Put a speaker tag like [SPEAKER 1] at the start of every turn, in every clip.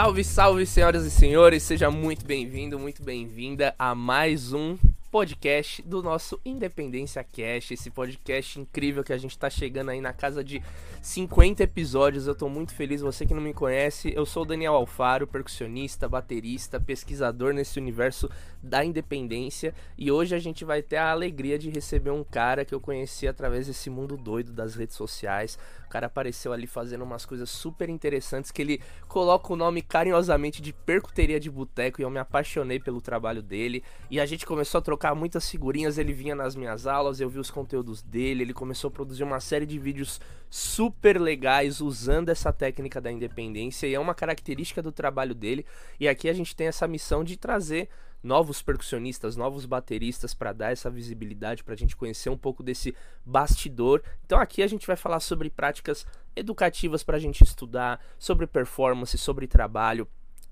[SPEAKER 1] Salve, salve, senhoras e senhores, seja muito bem-vindo, muito bem-vinda a mais um podcast do nosso Independência Cast, esse podcast incrível que a gente tá chegando aí na casa de 50 episódios. Eu tô muito feliz, você que não me conhece, eu sou o Daniel Alfaro, percussionista, baterista, pesquisador nesse universo da independência, e hoje a gente vai ter a alegria de receber um cara que eu conheci através desse mundo doido das redes sociais. Cara apareceu ali fazendo umas coisas super interessantes que ele coloca o nome carinhosamente de Percuteria de Boteco e eu me apaixonei pelo trabalho dele. E a gente começou a trocar muitas figurinhas, ele vinha nas minhas aulas, eu vi os conteúdos dele, ele começou a produzir uma série de vídeos super legais usando essa técnica da independência e é uma característica do trabalho dele. E aqui a gente tem essa missão de trazer novos percussionistas, novos bateristas para dar essa visibilidade para a gente conhecer um pouco desse bastidor. Então aqui a gente vai falar sobre práticas educativas para a gente estudar, sobre performance, sobre trabalho,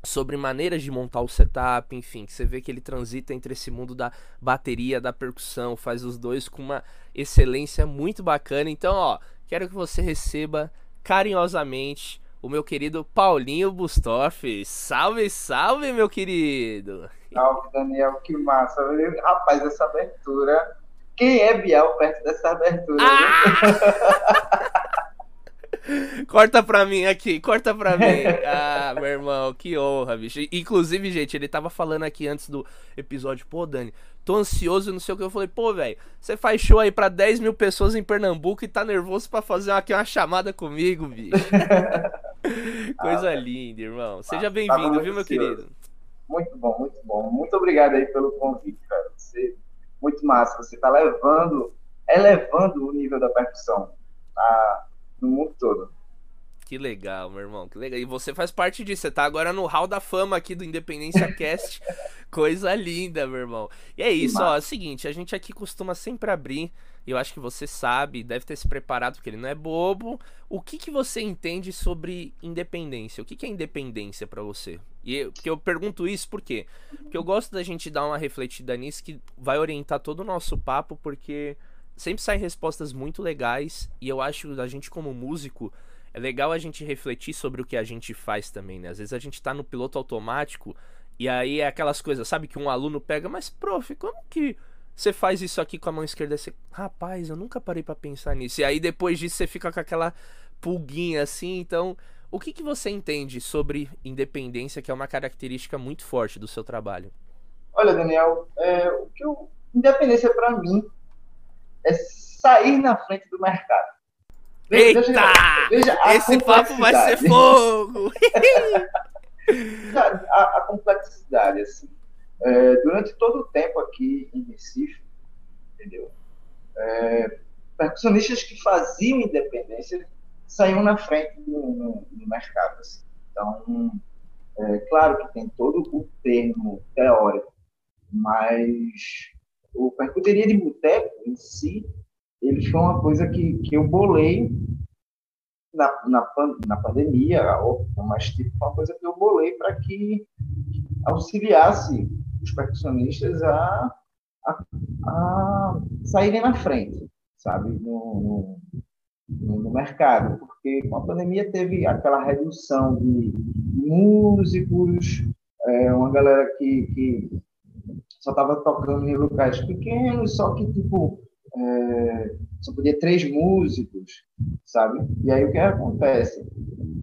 [SPEAKER 1] sobre maneiras de montar o setup, enfim, que você vê que ele transita entre esse mundo da bateria, da percussão, faz os dois com uma excelência muito bacana. Então, ó, quero que você receba carinhosamente o meu querido Paulinho Bustoff. Salve, salve, meu querido!
[SPEAKER 2] Salve, Daniel, que massa. Rapaz, essa abertura. Quem é Biel perto dessa abertura? Ah!
[SPEAKER 1] corta pra mim aqui, corta pra mim. Ah, meu irmão, que honra, bicho. Inclusive, gente, ele tava falando aqui antes do episódio, pô, Dani, tô ansioso, não sei o que. Eu falei, pô, velho, você faz show aí pra 10 mil pessoas em Pernambuco e tá nervoso pra fazer aqui uma chamada comigo, bicho. Coisa ah, linda, irmão. Seja bem-vindo, viu, meu querido?
[SPEAKER 2] Muito bom, muito bom. Muito obrigado aí pelo convite, cara. Você, muito massa. Você tá levando, elevando o nível da percussão. Tá? no mundo todo.
[SPEAKER 1] Que legal, meu irmão, que legal. E você faz parte disso, você tá agora no hall da fama aqui do Independência Cast. Coisa linda, meu irmão. E é isso, ó, é o seguinte, a gente aqui costuma sempre abrir, eu acho que você sabe, deve ter se preparado, porque ele não é bobo. O que que você entende sobre independência? O que que é independência para você? E eu, porque eu pergunto isso por quê? Porque eu gosto da gente dar uma refletida nisso que vai orientar todo o nosso papo, porque sempre saem respostas muito legais e eu acho a gente como músico é legal a gente refletir sobre o que a gente faz também, né? Às vezes a gente tá no piloto automático e aí é aquelas coisas, sabe, que um aluno pega, mas prof, como que você faz isso aqui com a mão esquerda? Você, rapaz, eu nunca parei para pensar nisso. E aí depois disso você fica com aquela pulguinha assim, então, o que que você entende sobre independência, que é uma característica muito forte do seu trabalho?
[SPEAKER 2] Olha, Daniel, é, o que eu, independência para mim é sair na frente do mercado.
[SPEAKER 1] Eita! Veja Esse papo vai ser fogo!
[SPEAKER 2] a, a, complexidade, assim. É, durante todo o tempo aqui em Recife, entendeu? É, percussionistas que faziam independência saíam na frente no, no, no mercado. Assim. Então, é, claro que tem todo o termo teórico, mas o percuteria de boteco em si, ele foi uma coisa que, que eu bolei na, na, na pandemia, mas tipo, uma coisa que eu bolei para que auxiliasse os percussionistas a, a, a saírem na frente, sabe, no, no, no, mercado, porque com a pandemia teve aquela redução de músicos, é, uma galera que, que só estava tocando em locais pequenos, só que, tipo, é, só podia três músicos, sabe? E aí o que acontece?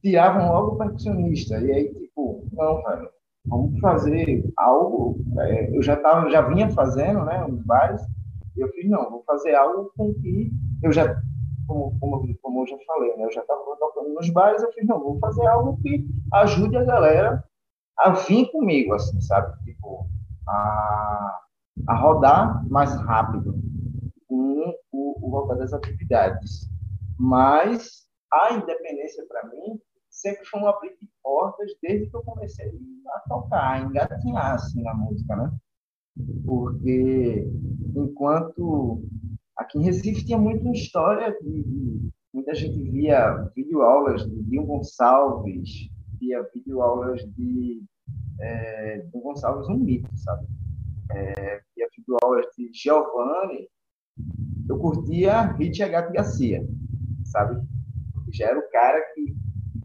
[SPEAKER 2] Tiravam logo o percussionista, e aí, tipo, não, velho, vamos fazer algo. É, eu já, tava, já vinha fazendo, né, uns bares, e eu fiz, não, vou fazer algo com que eu já como, como, como eu já falei, né? eu já estava tocando nos bares, eu fiz, não, vou fazer algo que ajude a galera a vir comigo, assim, sabe? Tipo, a, a rodar mais rápido com o, o voltar das atividades. Mas a independência, para mim, sempre foi um abrir de portas desde que eu comecei a tocar, a engatinhar assim, na música, né? Porque enquanto aqui em Recife tinha muita história de, muita gente via videoaulas de Dinho Gonçalves, via videoaulas de é, do Gonçalves um mito, sabe? É, e a aulas de Giovanni, eu curtia Hit H. Garcia, sabe? Já era o cara que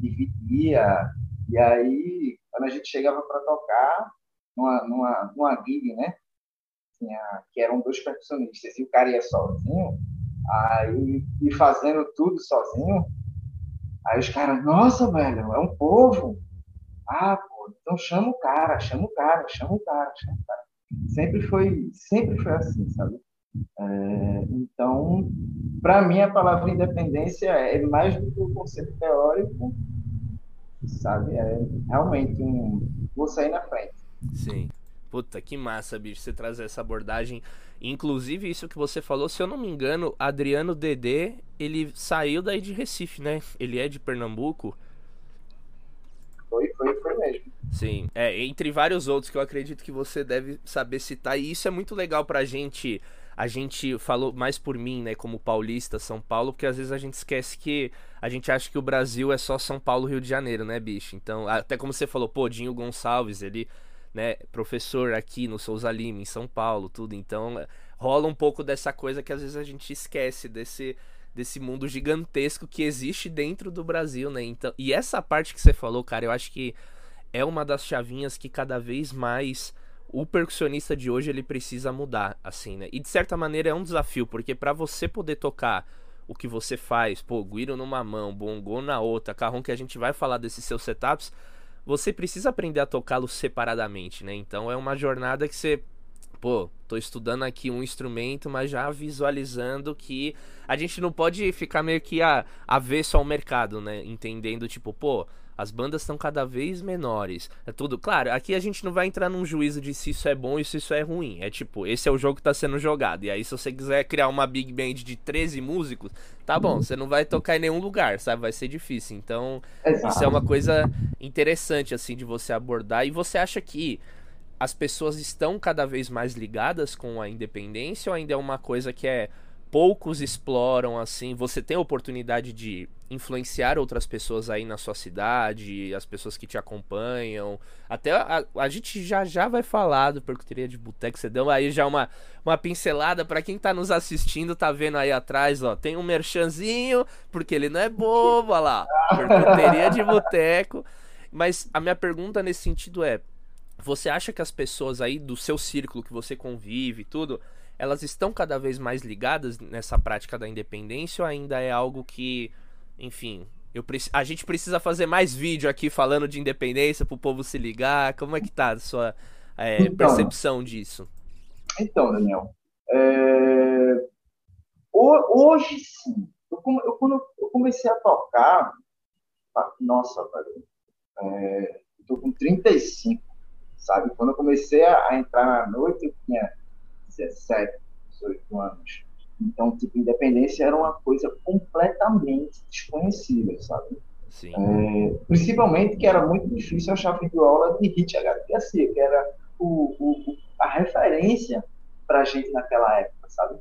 [SPEAKER 2] dividia, e aí quando a gente chegava para tocar numa, numa, numa gig, né? Tinha, que eram dois percussionistas, e o cara ia sozinho, aí e fazendo tudo sozinho. Aí os caras, nossa, velho, é um povo. Ah, pô, então chama o cara, chama o cara, chama o cara, chama o cara. Sempre foi, sempre foi assim, sabe? É, então, para mim, a palavra independência é mais do que o conceito teórico, sabe? É realmente um. Vou sair na frente.
[SPEAKER 1] Sim. Puta, que massa, bicho, você trazer essa abordagem. Inclusive, isso que você falou, se eu não me engano, Adriano Dedê, ele saiu daí de Recife, né? Ele é de Pernambuco.
[SPEAKER 2] Foi, foi, foi mesmo.
[SPEAKER 1] Sim, é, entre vários outros que eu acredito que você deve saber citar, e isso é muito legal pra gente a gente falou mais por mim, né, como paulista, São Paulo, porque às vezes a gente esquece que a gente acha que o Brasil é só São Paulo, Rio de Janeiro, né, bicho? Então, até como você falou, pô, Dinho Gonçalves, ele, né, professor aqui no Souza Lima, em São Paulo, tudo. Então, rola um pouco dessa coisa que às vezes a gente esquece desse desse mundo gigantesco que existe dentro do Brasil, né? Então, e essa parte que você falou, cara, eu acho que é uma das chavinhas que cada vez mais o percussionista de hoje ele precisa mudar, assim, né? E de certa maneira é um desafio, porque para você poder tocar o que você faz, pô, guiro numa mão, bongô na outra, carrão que a gente vai falar desses seus setups, você precisa aprender a tocá-los separadamente, né? Então é uma jornada que você, pô, tô estudando aqui um instrumento, mas já visualizando que a gente não pode ficar meio que a avesso ao mercado, né? Entendendo, tipo, pô, as bandas estão cada vez menores. É tudo. Claro, aqui a gente não vai entrar num juízo de se isso é bom e se isso é ruim. É tipo, esse é o jogo que tá sendo jogado. E aí, se você quiser criar uma big band de 13 músicos, tá bom, você não vai tocar em nenhum lugar, sabe? Vai ser difícil. Então, Exato. isso é uma coisa interessante, assim, de você abordar. E você acha que as pessoas estão cada vez mais ligadas com a independência ou ainda é uma coisa que é poucos exploram assim. Você tem a oportunidade de influenciar outras pessoas aí na sua cidade, as pessoas que te acompanham. Até a, a gente já já vai falar do Percuteria de Boteco. Você deu aí já uma, uma pincelada para quem tá nos assistindo, tá vendo aí atrás, ó. Tem um merchanzinho, porque ele não é bobo, olha lá. Percuteria de Boteco. Mas a minha pergunta nesse sentido é: você acha que as pessoas aí do seu círculo que você convive, tudo, elas estão cada vez mais ligadas nessa prática da independência ou ainda é algo que, enfim, eu a gente precisa fazer mais vídeo aqui falando de independência para o povo se ligar? Como é que tá a sua é, então, percepção disso?
[SPEAKER 2] Então, Daniel, é... hoje sim. Eu, eu, quando eu comecei a tocar, nossa, velho, é... eu tô com 35, sabe? Quando eu comecei a entrar na noite, eu tinha 17, 18 anos. Então, tipo, independência era uma coisa completamente desconhecida, sabe?
[SPEAKER 1] Sim.
[SPEAKER 2] É, principalmente que era muito difícil achar videoaula de Hit HDC, que era o, o, a referência pra gente naquela época, sabe?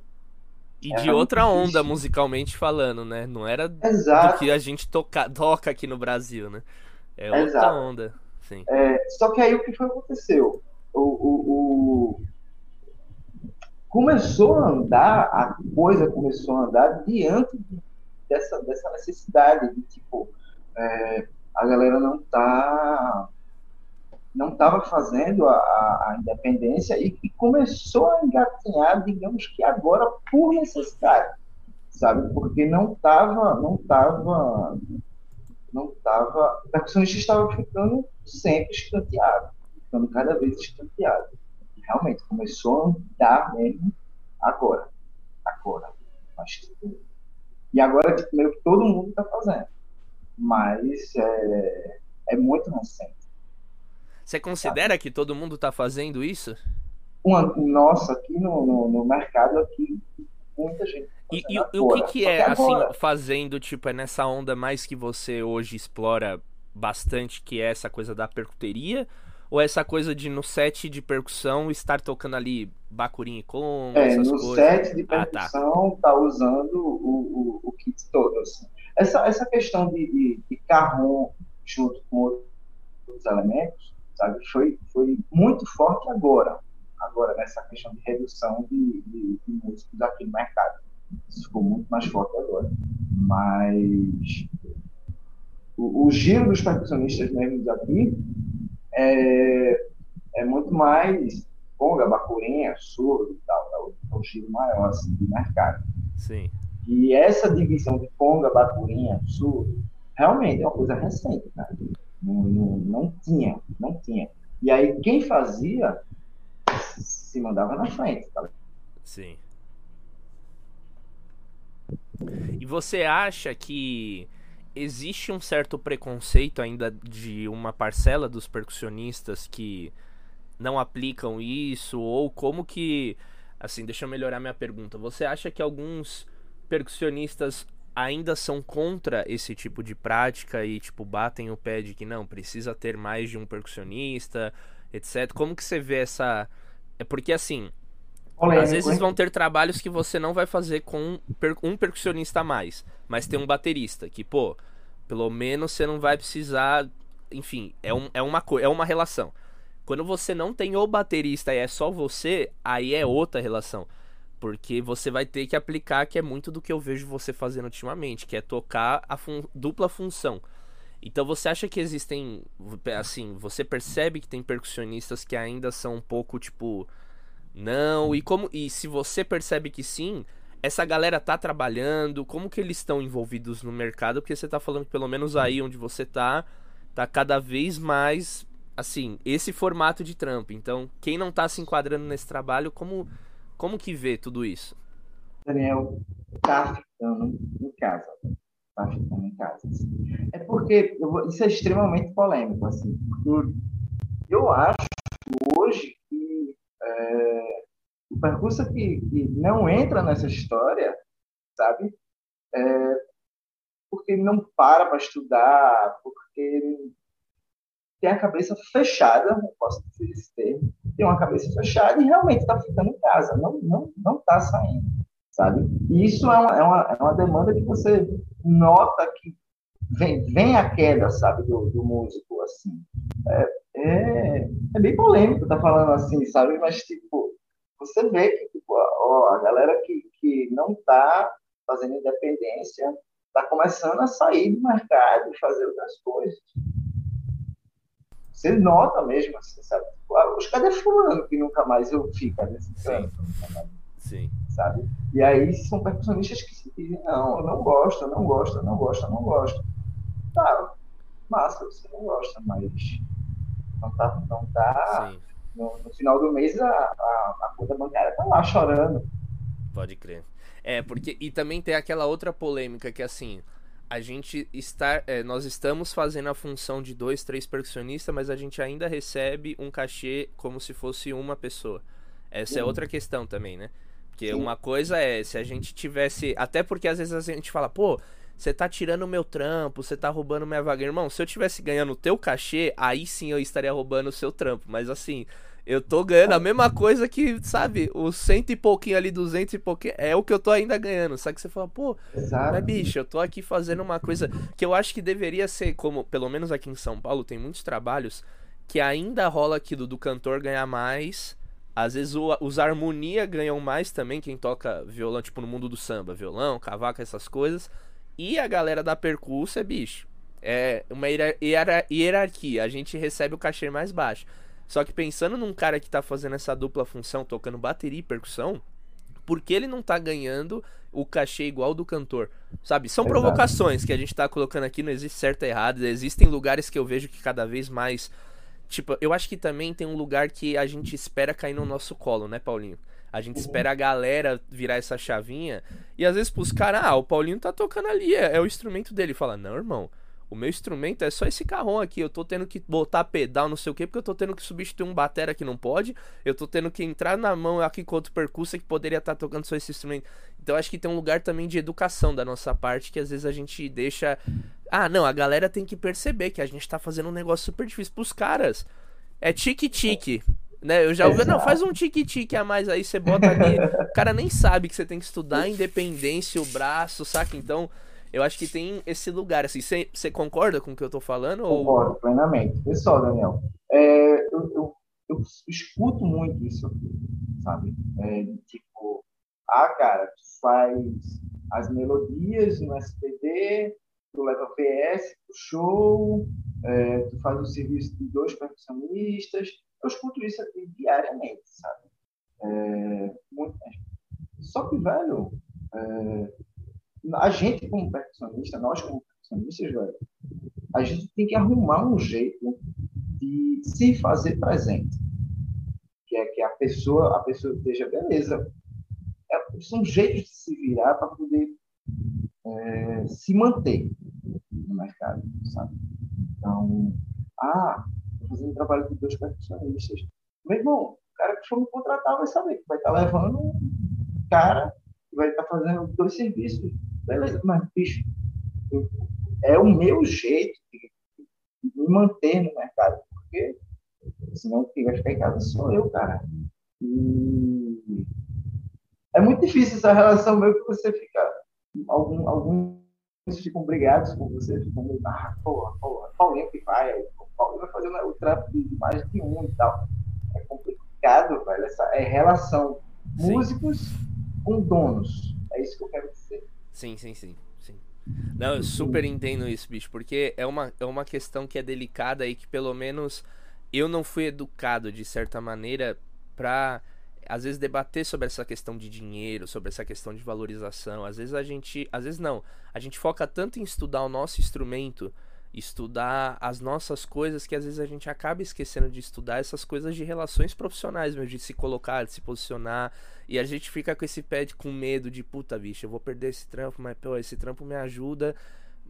[SPEAKER 1] E era de outra onda, difícil. musicalmente falando, né? Não era
[SPEAKER 2] Exato.
[SPEAKER 1] do que a gente toca, toca aqui no Brasil, né? É outra Exato. onda. Sim.
[SPEAKER 2] É, só que aí o que foi aconteceu? O, o, começou a andar, a coisa começou a andar diante dessa, dessa necessidade de, tipo, é, a galera não tá não estava fazendo a, a, independência e, e, começou a engatinhar, digamos que agora por necessidade, sabe? Porque não estava, não estava, não estava, o percussionista estava ficando sempre escanteado, ficando cada vez escanteado realmente começou a andar mesmo agora. Agora. Acho que, e agora, tipo, meio que todo mundo está fazendo. Mas é, é muito recente.
[SPEAKER 1] Você considera que todo mundo está fazendo isso?
[SPEAKER 2] Uma, nossa, aqui no, no, no mercado, aqui, muita gente.
[SPEAKER 1] E, e, e, o que, que é, que assim, fazendo, tipo, é nessa onda mais que você hoje explora bastante, que é essa coisa da percuteria? Ou essa coisa de no set de percussão estar tocando ali bacurim e com
[SPEAKER 2] é, essas no coisas? set de percussão ah, tá. tá. usando o, o, o, kit todo. Assim. Essa, essa questão de, de, de carrom junto com outros elementos, sabe, foi, foi muito forte agora. Agora, nessa questão de redução de, de, de músicos aqui no mercado. Isso ficou muito mais forte agora. Mas o, o giro dos percussionistas mesmo aqui é, é muito mais conga, bacurinha, surdo e tal, é um giro maior assim, de mercado.
[SPEAKER 1] Sim.
[SPEAKER 2] E essa divisão de conga, bacurinha, surdo, realmente é uma coisa recente, cara. Não, não, não tinha, não tinha. E aí quem fazia se mandava na frente, tá?
[SPEAKER 1] Sim. E você acha que existe um certo preconceito ainda de uma parcela dos percussionistas que não aplicam isso ou como que assim, deixa eu melhorar minha pergunta. Você acha que alguns percussionistas ainda são contra esse tipo de prática e tipo batem o pé de que não precisa ter mais de um percussionista, etc. Como que você vê essa é porque assim, Polêmico, às vezes hein? vão ter trabalhos que você não vai fazer com um percussionista a mais, mas tem um baterista que, pô, pelo menos você não vai precisar, enfim, é, um, é uma é uma relação. Quando você não tem o baterista e é só você, aí é outra relação. Porque você vai ter que aplicar, que é muito do que eu vejo você fazendo ultimamente, que é tocar a fun dupla função. Então você acha que existem. Assim, você percebe que tem percussionistas que ainda são um pouco tipo. Não, e como. E se você percebe que sim, essa galera tá trabalhando, como que eles estão envolvidos no mercado? Porque você tá falando que pelo menos aí onde você tá, tá cada vez mais assim, esse formato de trampo. Então, quem não tá se enquadrando nesse trabalho, como como que vê tudo isso?
[SPEAKER 2] Daniel, tá ficando em casa. Tá ficando em casa. É porque vou, isso é extremamente polêmico, assim. Eu acho hoje é, o percurso que, que, não entra nessa história, sabe? É, porque não para para estudar, porque tem a cabeça fechada, não posso dizer esse termo, tem uma cabeça fechada e realmente está ficando em casa, não não não está saindo, sabe? E isso é uma, é uma, é uma demanda que você nota que vem, vem a queda, sabe, do, do músico, assim. É, é, é, bem polêmico tá falando assim, sabe? Mas, tipo, você vê que tipo, ó, a galera que, que não está fazendo independência está começando a sair do mercado e fazer outras coisas. Você nota mesmo, assim, sabe? Os cadê fulano que nunca mais eu fico nesse canto?
[SPEAKER 1] Sim.
[SPEAKER 2] Sabe? E aí são percussionistas que se dizem, não, eu não gosto, eu não gosto, eu não gosto, eu não gosto. Tá, massa, você não gosta, mas não tá, não tá no, no, final do mês a, a, a conta bancária tá lá chorando.
[SPEAKER 1] Pode crer. É, porque, e também tem aquela outra polêmica que assim, a gente está, é, nós estamos fazendo a função de dois, três percussionistas, mas a gente ainda recebe um cachê como se fosse uma pessoa. Essa é outra questão também, né? Porque uma coisa é se a gente tivesse, até porque às vezes a gente fala, pô, você tá tirando o meu trampo, você tá roubando minha vaga, irmão. Se eu tivesse ganhando o teu cachê, aí sim eu estaria roubando o seu trampo. Mas assim, eu tô ganhando a mesma coisa que, sabe, o cento e pouquinho ali, duzentos e pouquinho, é o que eu tô ainda ganhando. Só que você fala, pô, mas bicho, eu tô aqui fazendo uma coisa que eu acho que deveria ser, como, pelo menos aqui em São Paulo, tem muitos trabalhos que ainda rola aquilo do cantor ganhar mais. Às vezes o, os harmonia ganham mais também, quem toca violão, tipo no mundo do samba, violão, cavaco, essas coisas. E a galera da percurso é bicho. É uma hierarquia, a gente recebe o cachê mais baixo. Só que pensando num cara que tá fazendo essa dupla função, tocando bateria e percussão, por que ele não tá ganhando o cachê igual do cantor? Sabe? São Exato. provocações que a gente tá colocando aqui, não existe certo e errado. Existem lugares que eu vejo que cada vez mais. Tipo, eu acho que também tem um lugar que a gente espera cair no nosso colo, né, Paulinho? A gente espera a galera virar essa chavinha. E às vezes pros caras, ah, o Paulinho tá tocando ali, é, é o instrumento dele. Fala, não, irmão. O meu instrumento é só esse carrão aqui. Eu tô tendo que botar pedal, não sei o que, porque eu tô tendo que substituir um batera que não pode. Eu tô tendo que entrar na mão aqui com outro percurso que poderia estar tá tocando só esse instrumento. Então acho que tem um lugar também de educação da nossa parte que às vezes a gente deixa. Ah, não, a galera tem que perceber que a gente tá fazendo um negócio super difícil pros caras. É tique-tique. Né? Eu já ouvi, não, faz um tique-tique a mais aí, você bota ali. o cara nem sabe que você tem que estudar a independência, o braço, saca? Então, eu acho que tem esse lugar, assim, você concorda com o que eu tô falando?
[SPEAKER 2] Concordo, ou... plenamente. Pessoal, Daniel, é, eu, eu, eu, escuto muito isso aqui, sabe? É, tipo, ah, cara, tu faz as melodias no SPD, tu leva PS pro show, é, tu faz o serviço de dois percussionistas. Eu escuto isso aqui diariamente, sabe? É, muito. Só que, velho, é, a gente como percussionista, nós como percussionistas, velho, a gente tem que arrumar um jeito de se fazer presente. Que é que a pessoa, a pessoa esteja, beleza. É, são jeitos de se virar para poder é, se manter no mercado, sabe? Então, ah, fazendo trabalho com dois percussionistas. Meu irmão, o cara que for me contratar vai saber que vai estar tá levando um cara que vai estar tá fazendo dois serviços. Beleza, mas, bicho, é o meu jeito de, me manter no mercado, porque senão quem vai ficar em casa sou eu, cara. E é muito difícil essa relação meu que você fica. Algum, alguns ficam brigados com você, ficam meio, ah, porra, porra, Paulinho que vai, aí, Paulinho vai fazendo o trampo de mais de um e tal. É complicado, velho. Essa é relação sim. músicos com donos. É isso que eu quero dizer.
[SPEAKER 1] Sim, sim, sim. sim. Não, eu super entendo isso, bicho, porque é uma, é uma questão que é delicada e que pelo menos eu não fui educado de certa maneira pra às vezes debater sobre essa questão de dinheiro, sobre essa questão de valorização. Às vezes a gente, às vezes não, a gente foca tanto em estudar o nosso instrumento, estudar as nossas coisas que às vezes a gente acaba esquecendo de estudar essas coisas de relações profissionais, mesmo de se colocar, de se posicionar, e a gente fica com esse pé de, com medo de puta bicha, eu vou perder esse trampo, mas pô, esse trampo me ajuda,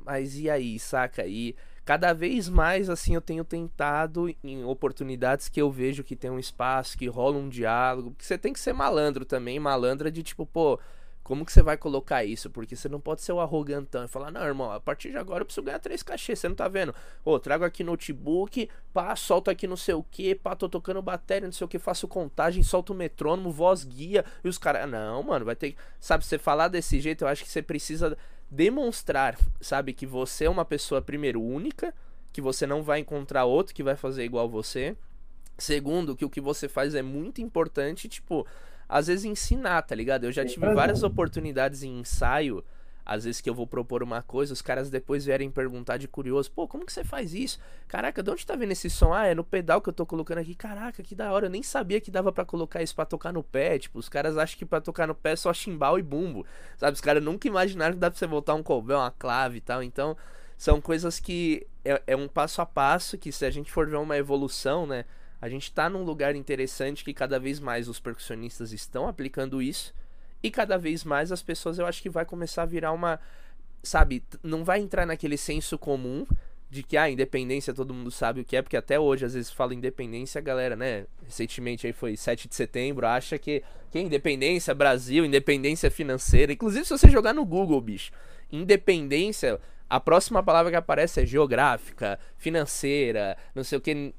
[SPEAKER 1] mas e aí, saca? E cada vez mais assim eu tenho tentado em oportunidades que eu vejo que tem um espaço, que rola um diálogo, porque você tem que ser malandro também, malandra de tipo, pô, como que você vai colocar isso? Porque você não pode ser o arrogantão e falar, não, irmão, a partir de agora eu preciso ganhar três cachês, você não tá vendo? Ô, trago aqui notebook, pá, solto aqui não sei o que, pá, tô tocando bateria, não sei o que, faço contagem, solto o metrônomo, voz guia, e os caras, não, mano, vai ter Sabe, você falar desse jeito, eu acho que você precisa demonstrar, sabe, que você é uma pessoa, primeiro, única, que você não vai encontrar outro que vai fazer igual você. Segundo, que o que você faz é muito importante, tipo, às vezes ensinar, tá ligado? Eu já tive várias oportunidades em ensaio às vezes que eu vou propor uma coisa, os caras depois vierem perguntar de curioso, pô, como que você faz isso? Caraca, de onde tá vendo esse som? Ah, é no pedal que eu tô colocando aqui. Caraca, que da hora, eu nem sabia que dava para colocar isso para tocar no pé. Tipo, os caras acham que para tocar no pé é só chimbal e bumbo. Sabe, os caras nunca imaginaram que dá pra você voltar um cordão, uma clave e tal. Então, são coisas que é, é um passo a passo que se a gente for ver uma evolução, né? A gente tá num lugar interessante que cada vez mais os percussionistas estão aplicando isso. E cada vez mais as pessoas eu acho que vai começar a virar uma. Sabe, não vai entrar naquele senso comum de que a ah, independência todo mundo sabe o que é, porque até hoje às vezes fala independência, a galera, né, recentemente aí foi 7 de setembro, acha que que é independência Brasil, independência financeira. Inclusive se você jogar no Google, bicho, independência, a próxima palavra que aparece é geográfica, financeira, não sei o que.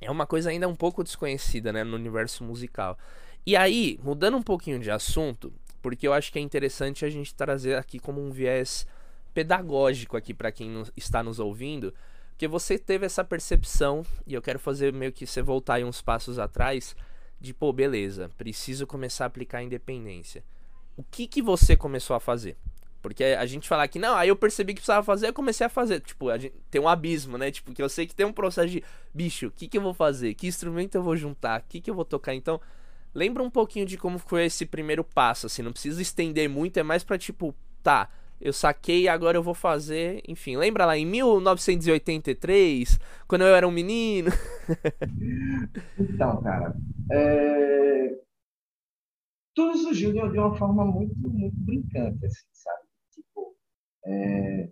[SPEAKER 1] É uma coisa ainda um pouco desconhecida, né, no universo musical. E aí, mudando um pouquinho de assunto, porque eu acho que é interessante a gente trazer aqui como um viés pedagógico aqui para quem está nos ouvindo, porque você teve essa percepção e eu quero fazer meio que você voltar aí uns passos atrás de pô, beleza, preciso começar a aplicar a independência. O que que você começou a fazer? Porque a gente falar que não, aí eu percebi que precisava fazer, eu comecei a fazer. Tipo, a gente, tem um abismo, né? Tipo, que eu sei que tem um processo de, bicho, o que que eu vou fazer? Que instrumento eu vou juntar? O que que eu vou tocar? Então, Lembra um pouquinho de como foi esse primeiro passo, assim, não precisa estender muito, é mais pra tipo, tá, eu saquei agora eu vou fazer, enfim, lembra lá em 1983, quando eu era um menino?
[SPEAKER 2] então, cara, é... tudo surgiu de uma forma muito, muito brincante, assim, sabe? Tipo, é...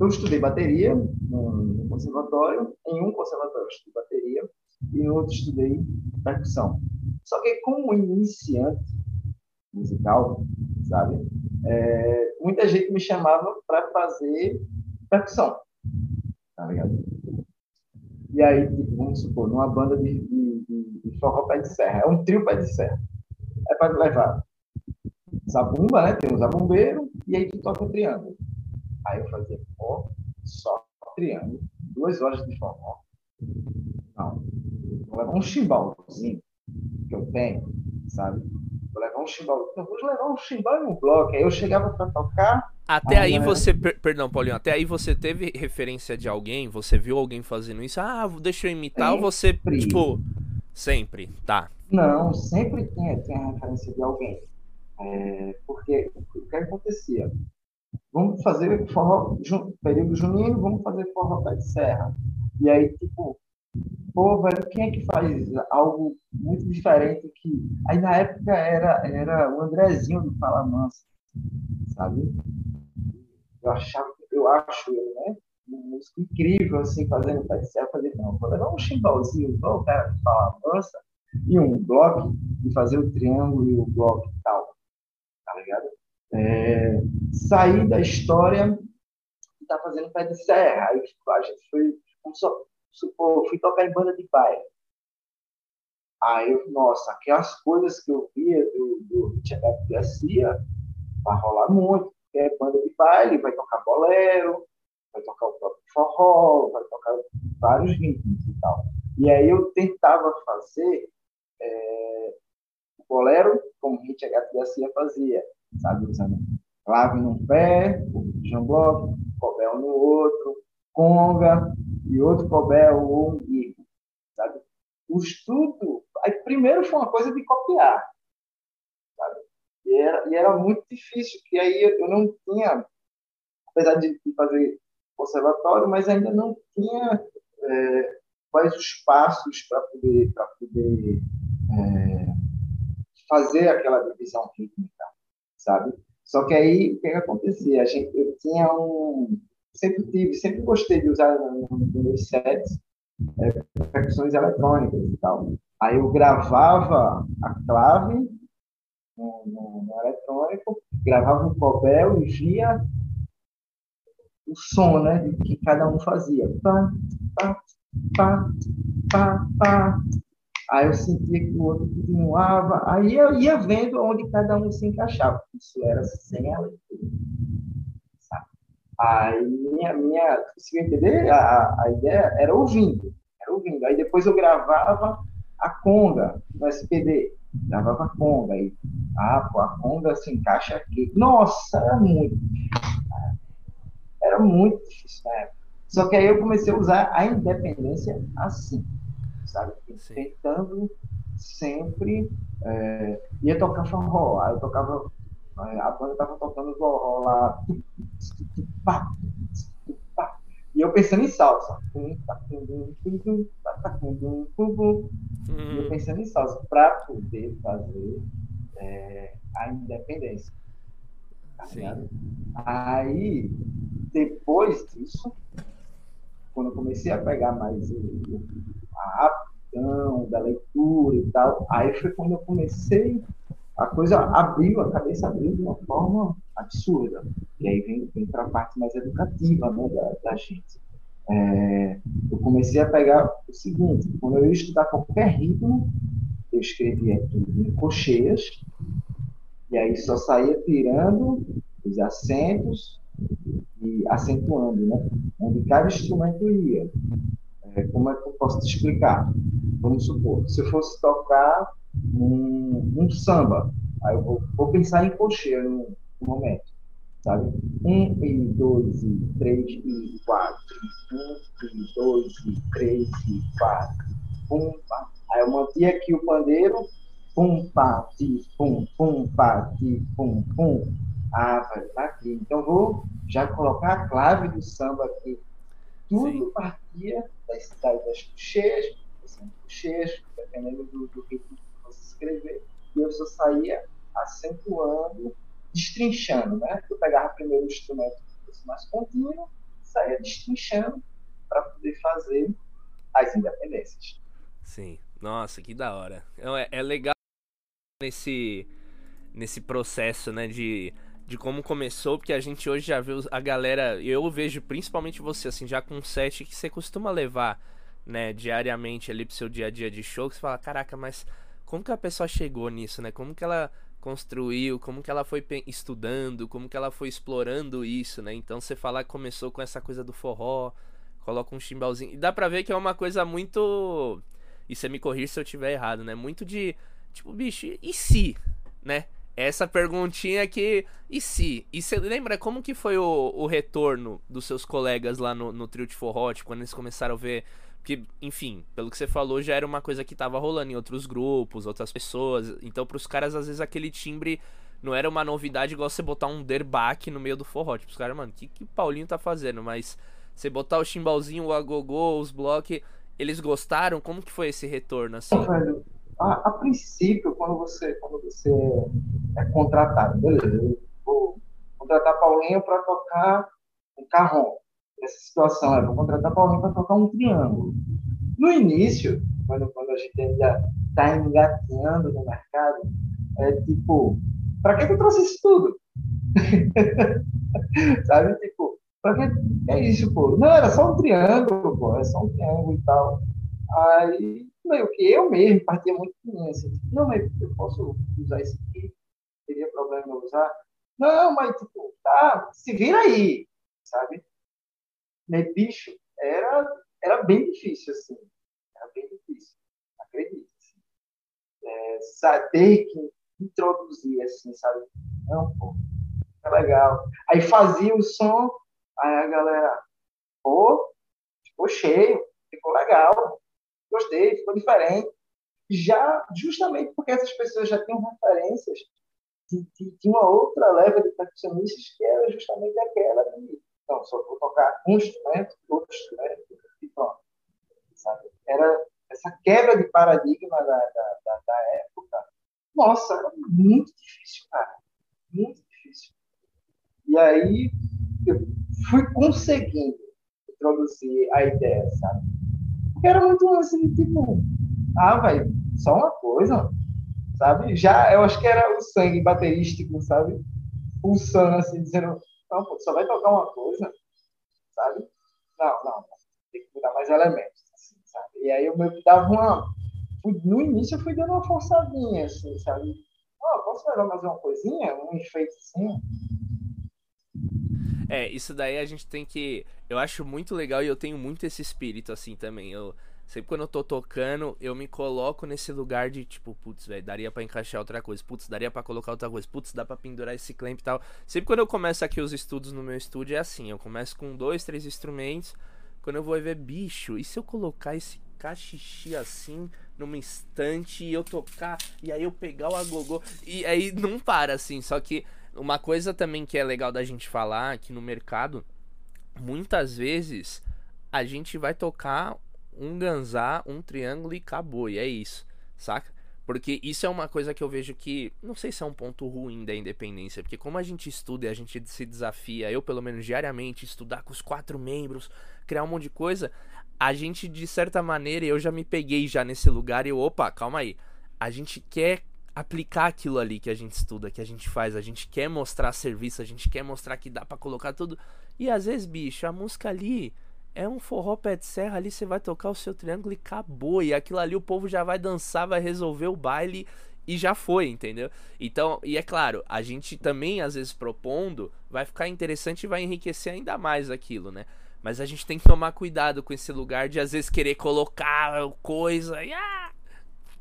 [SPEAKER 2] eu estudei bateria no conservatório, em um conservatório eu estudei bateria, e outro estudei percussão. Só que como iniciante musical, sabe? É, muita gente me chamava para fazer percussão, tá ligado? E aí, vamos supor, numa banda de, de, de, de forró pé de serra, é um trio pé de serra. É para levar zabumba, né? Tem um zabumbeiro, e aí tu toca um triângulo. Aí eu fazia só triângulo, duas horas de forró. Não, vou levar um chimbalzinho que eu tenho, sabe? vou levar um chimbal. Não, vou levar um chimbal e um bloco. Aí eu chegava para tocar.
[SPEAKER 1] Até aí, aí você, per, perdão, Paulinho, até aí você teve referência de alguém, você viu alguém fazendo isso, ah, deixa eu imitar, sempre. ou você, tipo, sempre, tá.
[SPEAKER 2] Não, sempre tem, tem a referência de alguém. É, porque o que acontecia? Vamos fazer forró, período junino, vamos fazer forró pé de serra. E aí, tipo, pô, velho, quem é que faz algo muito diferente que... Aí, na época, era, era o Andrezinho do Fala Mansa, sabe? Eu achava, eu acho, né? Um músico incrível, assim, fazendo serra. Eu falei, não, vou levar um chimbalzinho, igual o cara do Fala Mansa, e um bloco, e fazer o triângulo e o bloco e tal, tá ligado? É, sair da história e tá fazendo pé de serra. Aí a gente foi, só, supor, fui tocar em banda de baile. Aí, eu, nossa, aquelas coisas que eu via do, do Richard Garcia, vai rolar muito, porque é banda de baile, vai tocar bolero, vai tocar o próprio forró, vai tocar vários ritmos e tal. E aí eu tentava fazer é, o bolero como Richard Garcia fazia, sabe? Usando clave num pé, jamblock, cobel no outro, conga, e outro cobel ou um bico, sabe? O estudo, aí primeiro foi uma coisa de copiar, sabe? E era, e era muito difícil, que aí eu não tinha, apesar de fazer conservatório, mas ainda não tinha é, quais os passos para poder, pra poder é, fazer aquela divisão rítmica, sabe? Só que aí, o que, que acontecia? A gente, eu tinha um, sempre tive, sempre gostei de usar nos meus sets é, percussões eletrônicas e tal. Aí eu gravava a clave no, no, no eletrônico, gravava o cobel e via o som né, que cada um fazia. Pá, pá, pá, pá, pá. Aí eu sentia que o outro continuava. Aí eu ia vendo onde cada um se encaixava. Isso era sem a leitura. Aí minha, minha conseguiu entender? A, a ideia era ouvindo, era ouvindo. Aí depois eu gravava a conga no SPD, gravava a conga. Aí, ah, pô, a conga se encaixa aqui. Nossa, era muito Era muito difícil né? Só que aí eu comecei a usar a independência assim, sabe? Sim. Tentando sempre. É, ia tocar forró, aí eu tocava a banda estava tocando forró lá. E eu pensando em salsa. E eu pensando em salsa para poder fazer é, a independência. Tá Aí, depois disso, quando eu comecei a pegar mais a aptidão da leitura e tal, aí foi quando eu comecei a coisa abriu, a cabeça abriu de uma forma absurda. E aí vem, vem para a parte mais educativa né, da, da gente. É, eu comecei a pegar o seguinte: quando eu ia estudar qualquer ritmo, eu escrevia tudo em cocheias, e aí só saía tirando os acentos e acentuando, né? Onde cada instrumento ia. É, como é que eu posso te explicar? Vamos supor, se eu fosse tocar um, um samba. Aí eu vou, vou pensar em cocheiro no, no, momento, sabe? Um e dois e três e quatro. Um e dois e três e quatro. Pum, pá. Aí eu mantinha aqui o pandeiro. Pum, pá, ti, pum, pum, pá, ti, pum, pum. Ah, vai tá aqui. Então vou já colocar a clave do samba aqui. Tudo Sim. partia das, das, das cocheias, das cocheias, dependendo do, do ritmo escrever, e eu só saía acentuando, destrinchando, né? Eu pegava primeiro o instrumento que fosse mais contínuo, saía destrinchando para poder fazer as independências.
[SPEAKER 1] Sim, nossa, que da hora. É, é legal nesse, nesse processo, né, de, de como começou, porque a gente hoje já vê a galera, eu vejo principalmente você, assim, já com um set que você costuma levar, né, diariamente ali pro seu dia a dia de show, que você fala, caraca, mas como que a pessoa chegou nisso, né? Como que ela construiu, como que ela foi estudando, como que ela foi explorando isso, né? Então você falar que começou com essa coisa do forró, coloca um chimbalzinho. E dá pra ver que é uma coisa muito. E você me corrija se eu tiver errado, né? Muito de. Tipo, bicho, e se? né? Essa perguntinha que. E se? E você lembra como que foi o, o retorno dos seus colegas lá no, no trio de forró, tipo, quando eles começaram a ver. Porque, enfim, pelo que você falou, já era uma coisa que tava rolando em outros grupos, outras pessoas. Então, pros caras, às vezes, aquele timbre não era uma novidade igual você botar um derbaque no meio do forró. Tipo, os caras, mano, o que, que o Paulinho tá fazendo? Mas você botar o chimbalzinho, o agogô, os blocos, eles gostaram? Como que foi esse retorno, assim?
[SPEAKER 2] Velho, a, a, princípio, quando você, quando você é contratado, beleza, eu vou contratar Paulinho para tocar um carrão. Essa situação é, vou contratar Paulinho para tocar um triângulo. No início, quando, quando a gente ainda está engatinhando no mercado, é tipo, para que tu trouxe isso tudo? Sabe, tipo, para que é isso, pô? Não, era só um triângulo, pô, é só um triângulo e tal. Aí, meio que eu mesmo partia muito de mim, assim, não, mas eu posso usar isso aqui? Teria problema em usar? Não, mas, tipo, tá, se vira aí, sabe? Mas, bicho, era, era bem difícil, assim, era bem difícil, acredito, assim. É, saber que introduzir, assim, sabe? Não, pô, é legal. Aí fazia o som, aí a galera, pô, ficou cheio, ficou legal gostei, ficou diferente. Já, justamente porque essas pessoas já tinham referências de, de, de uma outra leva de percussionistas que era justamente aquela de, não, só vou tocar um instrumento, outro instrumento, e pronto. Sabe? Era essa quebra de paradigma da, da, da, da época. Nossa, era muito difícil, cara. Muito difícil. E aí eu fui conseguindo introduzir a ideia, sabe? era muito assim, tipo, ah, velho, só uma coisa, sabe? Já, eu acho que era o sangue baterístico, sabe? Pulsando assim, dizendo, pô, só vai tocar uma coisa, sabe? Não, não, tem que mudar mais elementos, assim, sabe? E aí eu meio que dava uma. No início eu fui dando uma forçadinha, assim, sabe? Posso levar mais uma coisinha? Um assim?
[SPEAKER 1] É, isso daí a gente tem que. Eu acho muito legal e eu tenho muito esse espírito assim também. Eu sempre quando eu tô tocando, eu me coloco nesse lugar de tipo, putz, velho, daria para encaixar outra coisa, putz, daria para colocar outra coisa, putz, dá para pendurar esse clamp e tal. Sempre quando eu começo aqui os estudos no meu estúdio é assim, eu começo com dois, três instrumentos. Quando eu vou ver bicho, e se eu colocar esse cachixi assim numa estante e eu tocar e aí eu pegar o agogô e aí não para assim, só que uma coisa também que é legal da gente falar aqui no mercado, muitas vezes a gente vai tocar um ganzá, um triângulo e acabou, e é isso, saca? Porque isso é uma coisa que eu vejo que, não sei se é um ponto ruim da independência, porque como a gente estuda e a gente se desafia, eu pelo menos diariamente, estudar com os quatro membros, criar um monte de coisa, a gente de certa maneira, eu já me peguei já nesse lugar e eu, opa, calma aí, a gente quer aplicar aquilo ali que a gente estuda, que a gente faz. A gente quer mostrar serviço, a gente quer mostrar que dá para colocar tudo. E às vezes, bicho, a música ali é um forró pé de serra ali, você vai tocar o seu triângulo e acabou. E aquilo ali o povo já vai dançar, vai resolver o baile e já foi, entendeu? Então, e é claro, a gente também às vezes propondo, vai ficar interessante e vai enriquecer ainda mais aquilo, né? Mas a gente tem que tomar cuidado com esse lugar de às vezes querer colocar coisa e ah,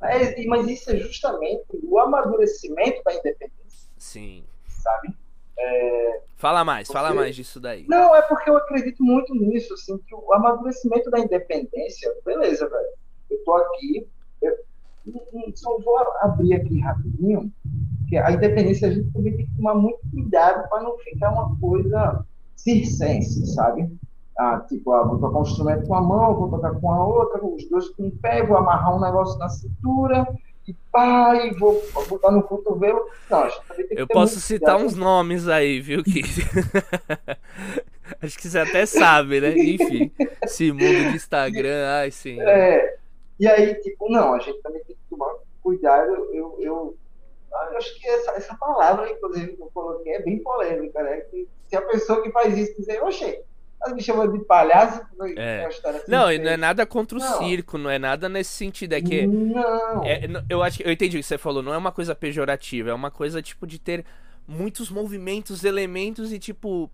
[SPEAKER 2] mas, mas isso é justamente o amadurecimento da independência.
[SPEAKER 1] Sim.
[SPEAKER 2] Sabe?
[SPEAKER 1] É, fala mais, porque... fala mais disso daí.
[SPEAKER 2] Não, é porque eu acredito muito nisso, assim, que o amadurecimento da independência, beleza, velho. Eu tô aqui, eu, só vou abrir aqui rapidinho, que a independência a gente também tem que tomar muito cuidado para não ficar uma coisa circense, sabe? Ah, tipo, ah, vou tocar um instrumento com a mão, vou tocar com a outra, os dois com o pé, vou amarrar um negócio na cintura, e pá, e vou botar no cotovelo. Não,
[SPEAKER 1] Eu posso citar uns nomes aí, viu, que Acho que você até sabe, né? Enfim, esse mundo de Instagram, ai sim.
[SPEAKER 2] É, e aí, tipo, não, a gente também tem que tomar cuidado. Eu, eu, eu acho que essa, essa palavra, inclusive, que eu coloquei é bem polêmica, né? Que se a pessoa que faz isso quiser, oxê, me chamando de palhaço.
[SPEAKER 1] É. Assim, não, e não é nada contra o não. circo, não é nada nesse sentido. É que.
[SPEAKER 2] Não.
[SPEAKER 1] É, eu acho que. Eu entendi o que você falou, não é uma coisa pejorativa, é uma coisa, tipo, de ter muitos movimentos, elementos e, tipo.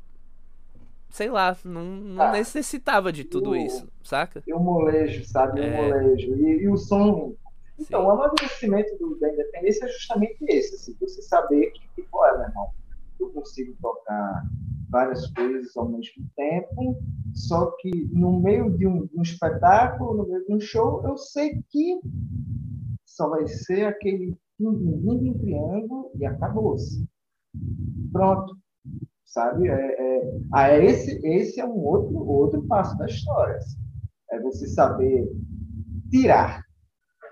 [SPEAKER 1] Sei lá, não, não ah, necessitava de tudo eu, isso, saca?
[SPEAKER 2] Eu molejo, sabe? É. molejo. E, e, o som. Então, Sim. o amadurecimento do, da independência é justamente esse, assim, você saber que, tipo, olha, meu irmão, eu consigo tocar várias coisas ao mesmo tempo, só que no meio de um, um espetáculo, no meio de um show, eu sei que só vai ser aquele em triângulo e acabou-se. Pronto. Sabe? É, é, ah, é esse, esse é um outro, outro passo da história. Assim. É você saber tirar.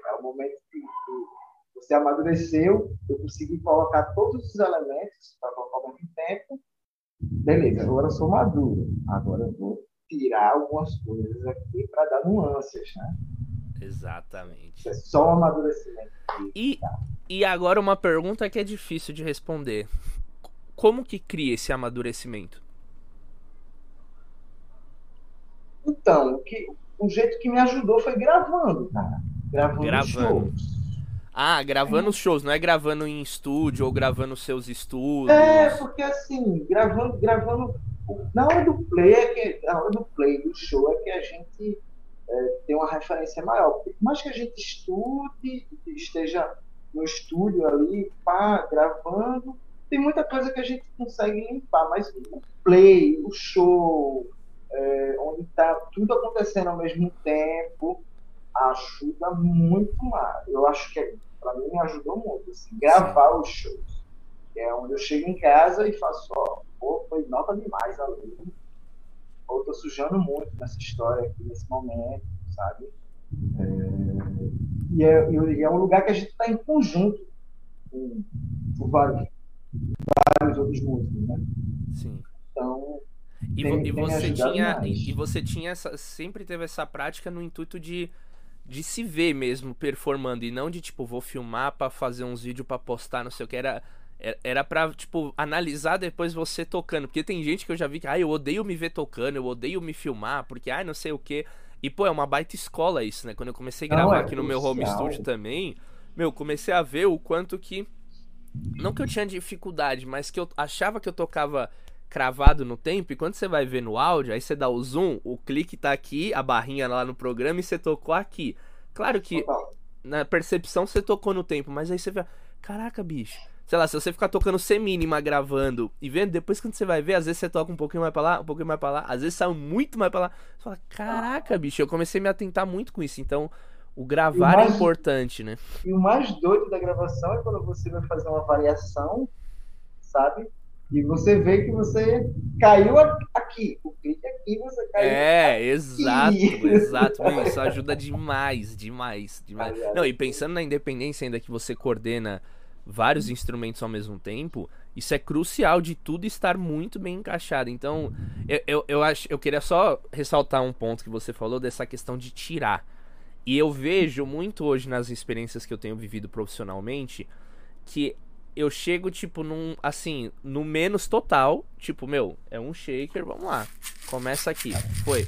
[SPEAKER 2] É o momento que você amadureceu, eu consegui colocar todos os elementos para colocar ao mesmo tempo. Beleza, agora eu sou maduro. Agora eu vou tirar algumas coisas aqui para dar nuances, né?
[SPEAKER 1] Exatamente.
[SPEAKER 2] É só o amadurecimento.
[SPEAKER 1] E, e agora uma pergunta que é difícil de responder. Como que cria esse amadurecimento?
[SPEAKER 2] Então, o, que, o jeito que me ajudou foi gravando, cara. Gravando, gravando. shows.
[SPEAKER 1] Ah, gravando os shows, não é gravando em estúdio ou gravando seus estudos.
[SPEAKER 2] É, porque assim, gravando, gravando. Na hora do play é que. Na hora do play do show é que a gente é, tem uma referência maior. Porque por mais que a gente estude, esteja no estúdio ali, pá, gravando, tem muita coisa que a gente consegue limpar, mas o play, o show, é, onde está tudo acontecendo ao mesmo tempo, ajuda muito mais. Eu acho que para mim me ajudou muito, assim, gravar os shows. É onde eu chego em casa e faço, ó, pô, foi nota demais ali. Ou tô sujando muito nessa história aqui, nesse momento, sabe? É, e, é, é um lugar que a gente está em conjunto com, com vários, vários outros músicos, né?
[SPEAKER 1] Sim.
[SPEAKER 2] Então,
[SPEAKER 1] e, tem, e você tinha e, você tinha essa, sempre teve essa prática no intuito de de se ver mesmo performando e não de tipo vou filmar para fazer uns vídeos para postar, não sei o que era era pra, tipo, analisar depois você tocando. Porque tem gente que eu já vi que, ah, eu odeio me ver tocando, eu odeio me filmar, porque, ah, não sei o que. E, pô, é uma baita escola isso, né? Quando eu comecei a gravar é aqui no meu home studio também, meu, comecei a ver o quanto que. Não que eu tinha dificuldade, mas que eu achava que eu tocava cravado no tempo, e quando você vai ver no áudio, aí você dá o zoom, o clique tá aqui, a barrinha lá no programa, e você tocou aqui. Claro que na percepção você tocou no tempo, mas aí você vê, caraca, bicho. Sei lá, se você ficar tocando semínima gravando e vendo, depois quando você vai ver, às vezes você toca um pouquinho mais pra lá, um pouquinho mais pra lá, às vezes sai muito mais pra lá. Você fala, caraca, bicho, eu comecei a me atentar muito com isso. Então, o gravar o é mais, é importante, né?
[SPEAKER 2] E o mais doido da gravação é quando você vai fazer uma variação, sabe? E você vê que você caiu aqui. O clique aqui, você caiu.
[SPEAKER 1] É, aqui. exato, exato. Meu, isso ajuda demais, demais, demais. Não, e pensando na independência ainda que você coordena vários instrumentos ao mesmo tempo, isso é crucial de tudo estar muito bem encaixado. Então, eu, eu, eu, acho, eu queria só ressaltar um ponto que você falou dessa questão de tirar. E eu vejo muito hoje nas experiências que eu tenho vivido profissionalmente que eu chego, tipo, num. Assim, no menos total. Tipo, meu, é um shaker, vamos lá. Começa aqui. Foi.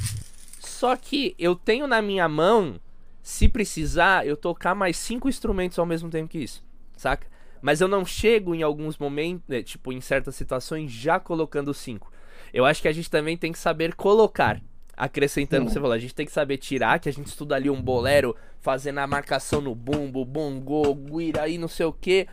[SPEAKER 1] Só que eu tenho na minha mão, se precisar, eu tocar mais cinco instrumentos ao mesmo tempo que isso. Saca? Mas eu não chego em alguns momentos, né, tipo, em certas situações, já colocando cinco. Eu acho que a gente também tem que saber colocar. Acrescentando o que você falou, a gente tem que saber tirar, que a gente estuda ali um bolero, fazendo a marcação no bumbo, bongo, guira aí, não sei o que.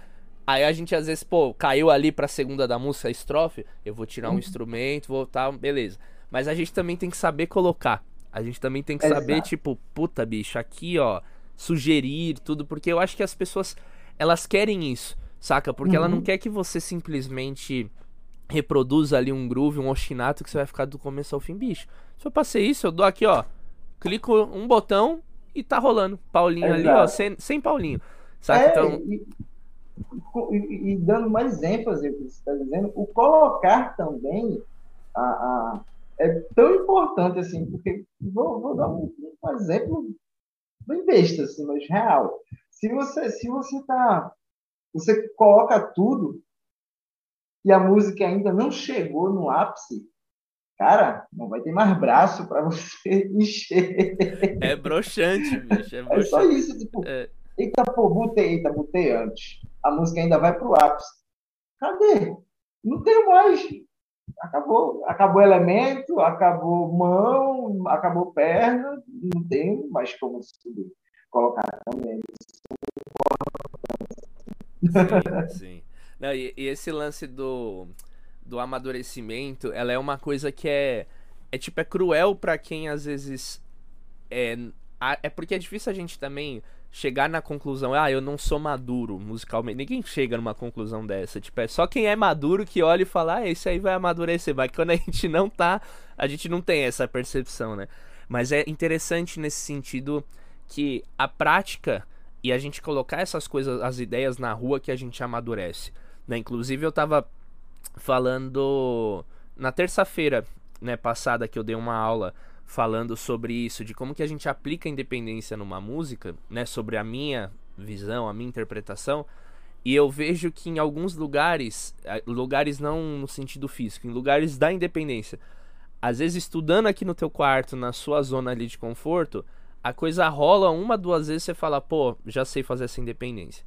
[SPEAKER 1] Aí a gente às vezes, pô, caiu ali pra segunda da música, a estrofe, eu vou tirar um uhum. instrumento, vou tal, tá, beleza. Mas a gente também tem que saber colocar. A gente também tem que Exato. saber, tipo, puta, bicho, aqui, ó, sugerir tudo, porque eu acho que as pessoas elas querem isso, saca? Porque uhum. ela não uhum. quer que você simplesmente reproduza ali um groove, um ostinato que você vai ficar do começo ao fim, bicho. Se eu passei isso, eu dou aqui, ó, clico um botão e tá rolando. Paulinho Exato. ali, ó, sem, sem Paulinho. Saca? É, então.
[SPEAKER 2] E, e, e, dando mais ênfase ao que você está dizendo, o colocar também a, a, é tão importante assim, porque vou, vou dar um, um exemplo bem besta, assim, mas real. Se você se você tá você coloca tudo e a música ainda não chegou no ápice, cara, não vai ter mais braço para você encher.
[SPEAKER 1] É broxante, bicho. É, broxante.
[SPEAKER 2] é só isso, tipo, é... eita, pô, botei, eita, botei antes. A música ainda vai pro ápice. Cadê? Não tenho mais. Acabou. Acabou elemento, acabou mão, acabou perna, não tem mais como subir colocar também.
[SPEAKER 1] Sim, sim. Não, e, e, esse lance do, do amadurecimento, ela é uma coisa que é, é tipo, é cruel para quem às vezes é, é porque é difícil a gente também chegar na conclusão, ah, eu não sou maduro musicalmente. Ninguém chega numa conclusão dessa. Tipo, é só quem é maduro que olha e fala, ah, esse aí vai amadurecer. Mas quando a gente não tá, a gente não tem essa percepção, né? Mas é interessante nesse sentido que a prática e a gente colocar essas coisas, as ideias na rua que a gente amadurece. Né? Inclusive eu tava falando na terça-feira, né, passada que eu dei uma aula falando sobre isso, de como que a gente aplica a independência numa música, né, sobre a minha visão, a minha interpretação. E eu vejo que em alguns lugares, lugares não no sentido físico, em lugares da independência, às vezes estudando aqui no teu quarto, na sua zona ali de conforto, a coisa rola uma, duas vezes você fala, pô, já sei fazer essa independência.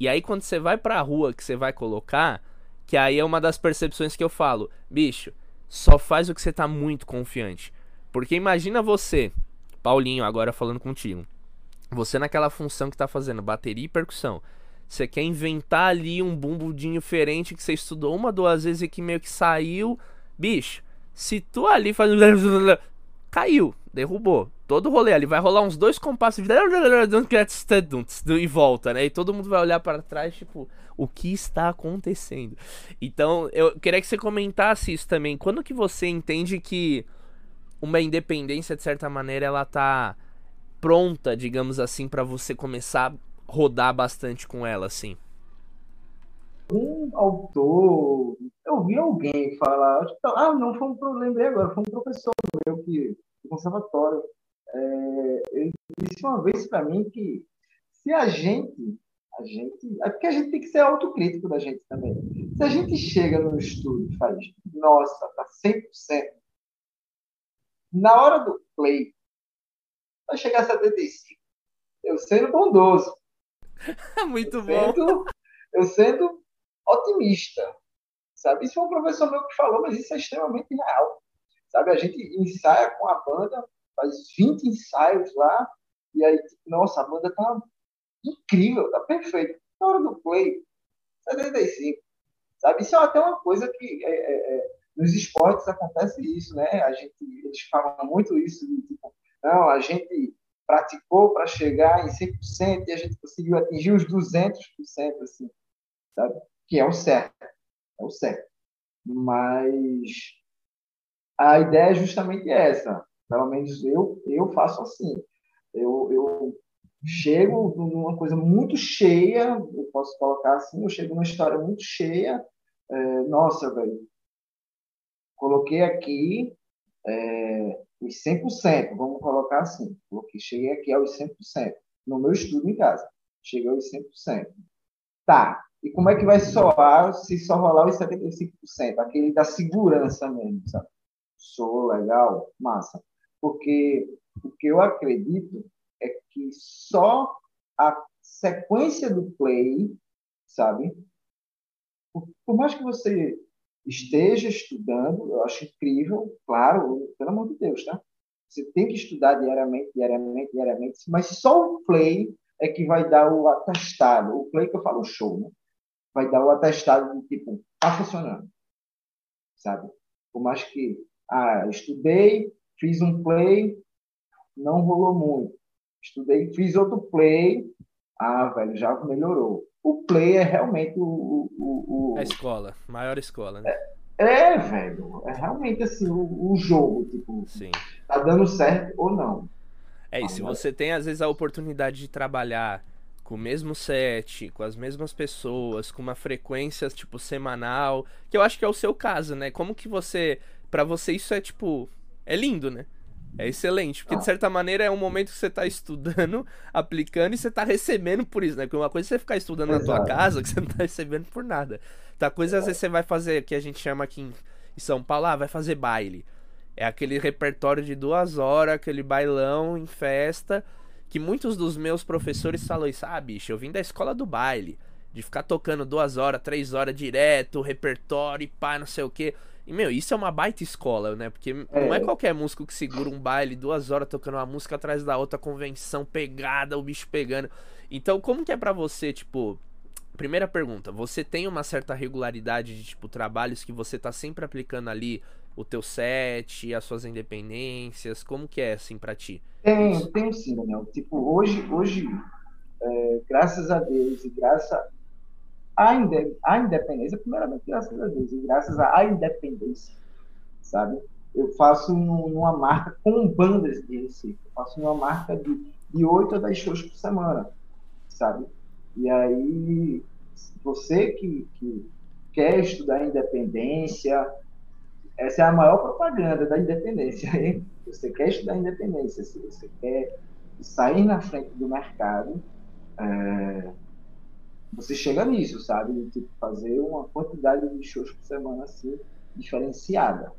[SPEAKER 1] E aí quando você vai pra rua que você vai colocar, que aí é uma das percepções que eu falo, bicho, só faz o que você tá muito confiante. Porque imagina você, Paulinho, agora falando contigo. Você naquela função que tá fazendo bateria e percussão. Você quer inventar ali um bumbudinho diferente que você estudou uma, duas vezes e que meio que saiu. Bicho, se tu ali faz. Caiu, derrubou. Todo rolê ali vai rolar uns dois compassos de. E volta, né? E todo mundo vai olhar para trás, tipo, o que está acontecendo? Então, eu queria que você comentasse isso também. Quando que você entende que uma independência, de certa maneira, ela tá pronta, digamos assim, para você começar a rodar bastante com ela, assim?
[SPEAKER 2] Um autor, eu vi alguém falar, ah, não foi um, lembrei agora, foi um professor meu que, do conservatório, é, ele disse uma vez para mim que se a gente, a gente, é porque a gente tem que ser autocrítico da gente também. Se a gente chega no estudo e faz, nossa, tá 100%, na hora do play, vai chegar a 75. Eu sendo bondoso.
[SPEAKER 1] Muito
[SPEAKER 2] eu
[SPEAKER 1] bom.
[SPEAKER 2] Sendo, eu sendo otimista. Sabe? Isso foi um professor meu que falou, mas isso é extremamente real. Sabe? A gente ensaia com a banda, faz 20 ensaios lá, e aí, nossa, a banda tá incrível, tá perfeito. Na hora do play, 75. Sabe? Isso é até uma coisa que é, é, é nos esportes acontece isso, né? A gente, eles falam muito isso, de, tipo, não, a gente praticou para chegar em 100% e a gente conseguiu atingir os 200%, assim, sabe? Que é o certo, é o certo. Mas a ideia é justamente essa. Pelo menos eu, eu faço assim. Eu, eu chego numa coisa muito cheia, eu posso colocar assim, eu chego numa história muito cheia, é, nossa, velho, coloquei aqui é, os 100%, vamos colocar assim, porque cheguei aqui aos 100%, no meu estudo em casa, cheguei aos 100%. Tá, e como é que vai soar se só rolar os 75%? Aquele da segurança mesmo, sabe? Sou legal, massa. Porque o que eu acredito é que só a sequência do play, sabe? Por mais que você esteja estudando, eu acho incrível, claro, pelo amor de Deus, tá? Você tem que estudar diariamente, diariamente, diariamente, mas só o play é que vai dar o atestado. O play que eu falo show, né? Vai dar o atestado de tipo, tá funcionando. Sabe? Por mais que, ah, estudei, fiz um play, não rolou muito. Estudei, fiz outro play, ah, velho, já melhorou o play é realmente o. o,
[SPEAKER 1] o... A escola, maior escola, né?
[SPEAKER 2] É, é velho. É realmente assim, o, o, jogo, tipo,
[SPEAKER 1] Sim.
[SPEAKER 2] tá dando certo ou não.
[SPEAKER 1] É, e se você tem às vezes a oportunidade de trabalhar com o mesmo set, com as mesmas pessoas, com uma frequência tipo semanal, que eu acho que é o seu caso, né? Como que você, para você isso é tipo, é lindo, né? É excelente, porque de ah. certa maneira é um momento que você está estudando, aplicando e você está recebendo por isso, né? Porque uma coisa é você ficar estudando Exato. na tua casa, que você não está recebendo por nada. Outra coisa, às vezes, você vai fazer, que a gente chama aqui em São Paulo, ah, vai fazer baile. É aquele repertório de duas horas, aquele bailão em festa, que muitos dos meus professores falam isso, ah, bicho, eu vim da escola do baile de ficar tocando duas horas, três horas direto, repertório e pá, não sei o que. E, meu, isso é uma baita escola, né? Porque é. não é qualquer músico que segura um baile duas horas tocando uma música atrás da outra, convenção pegada, o bicho pegando. Então, como que é para você, tipo, primeira pergunta, você tem uma certa regularidade de tipo trabalhos que você tá sempre aplicando ali o teu set, as suas independências, como que é assim para ti?
[SPEAKER 2] Tem, tem sim, Daniel. Tipo, hoje, hoje é, graças a Deus e graças à independência, primeiramente graças a Deus e graças à independência, sabe? Eu faço numa marca com bandas de Recife, eu faço numa marca de, de 8 a 10 shows por semana, sabe? E aí, você que, que quer estudar independência, essa é a maior propaganda da independência. Hein? Você quer estudar independência, se você quer sair na frente do mercado, é, você chega nisso, sabe? Tipo, fazer uma quantidade de shows por semana assim, diferenciada.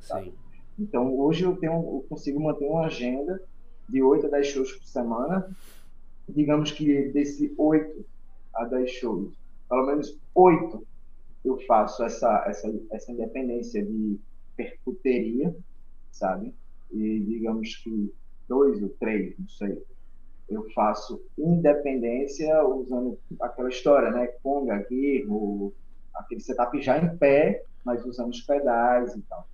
[SPEAKER 2] Sabe? Então, hoje eu, tenho, eu consigo manter uma agenda de 8 a 10 shows por semana digamos que desse 8 a 10 shows, pelo menos 8 eu faço essa, essa, essa independência de percuteria, sabe? E digamos que dois ou três, não sei, eu faço independência usando aquela história, né? Conga, guirro, aquele setup já em pé, mas usando os pedais e tal.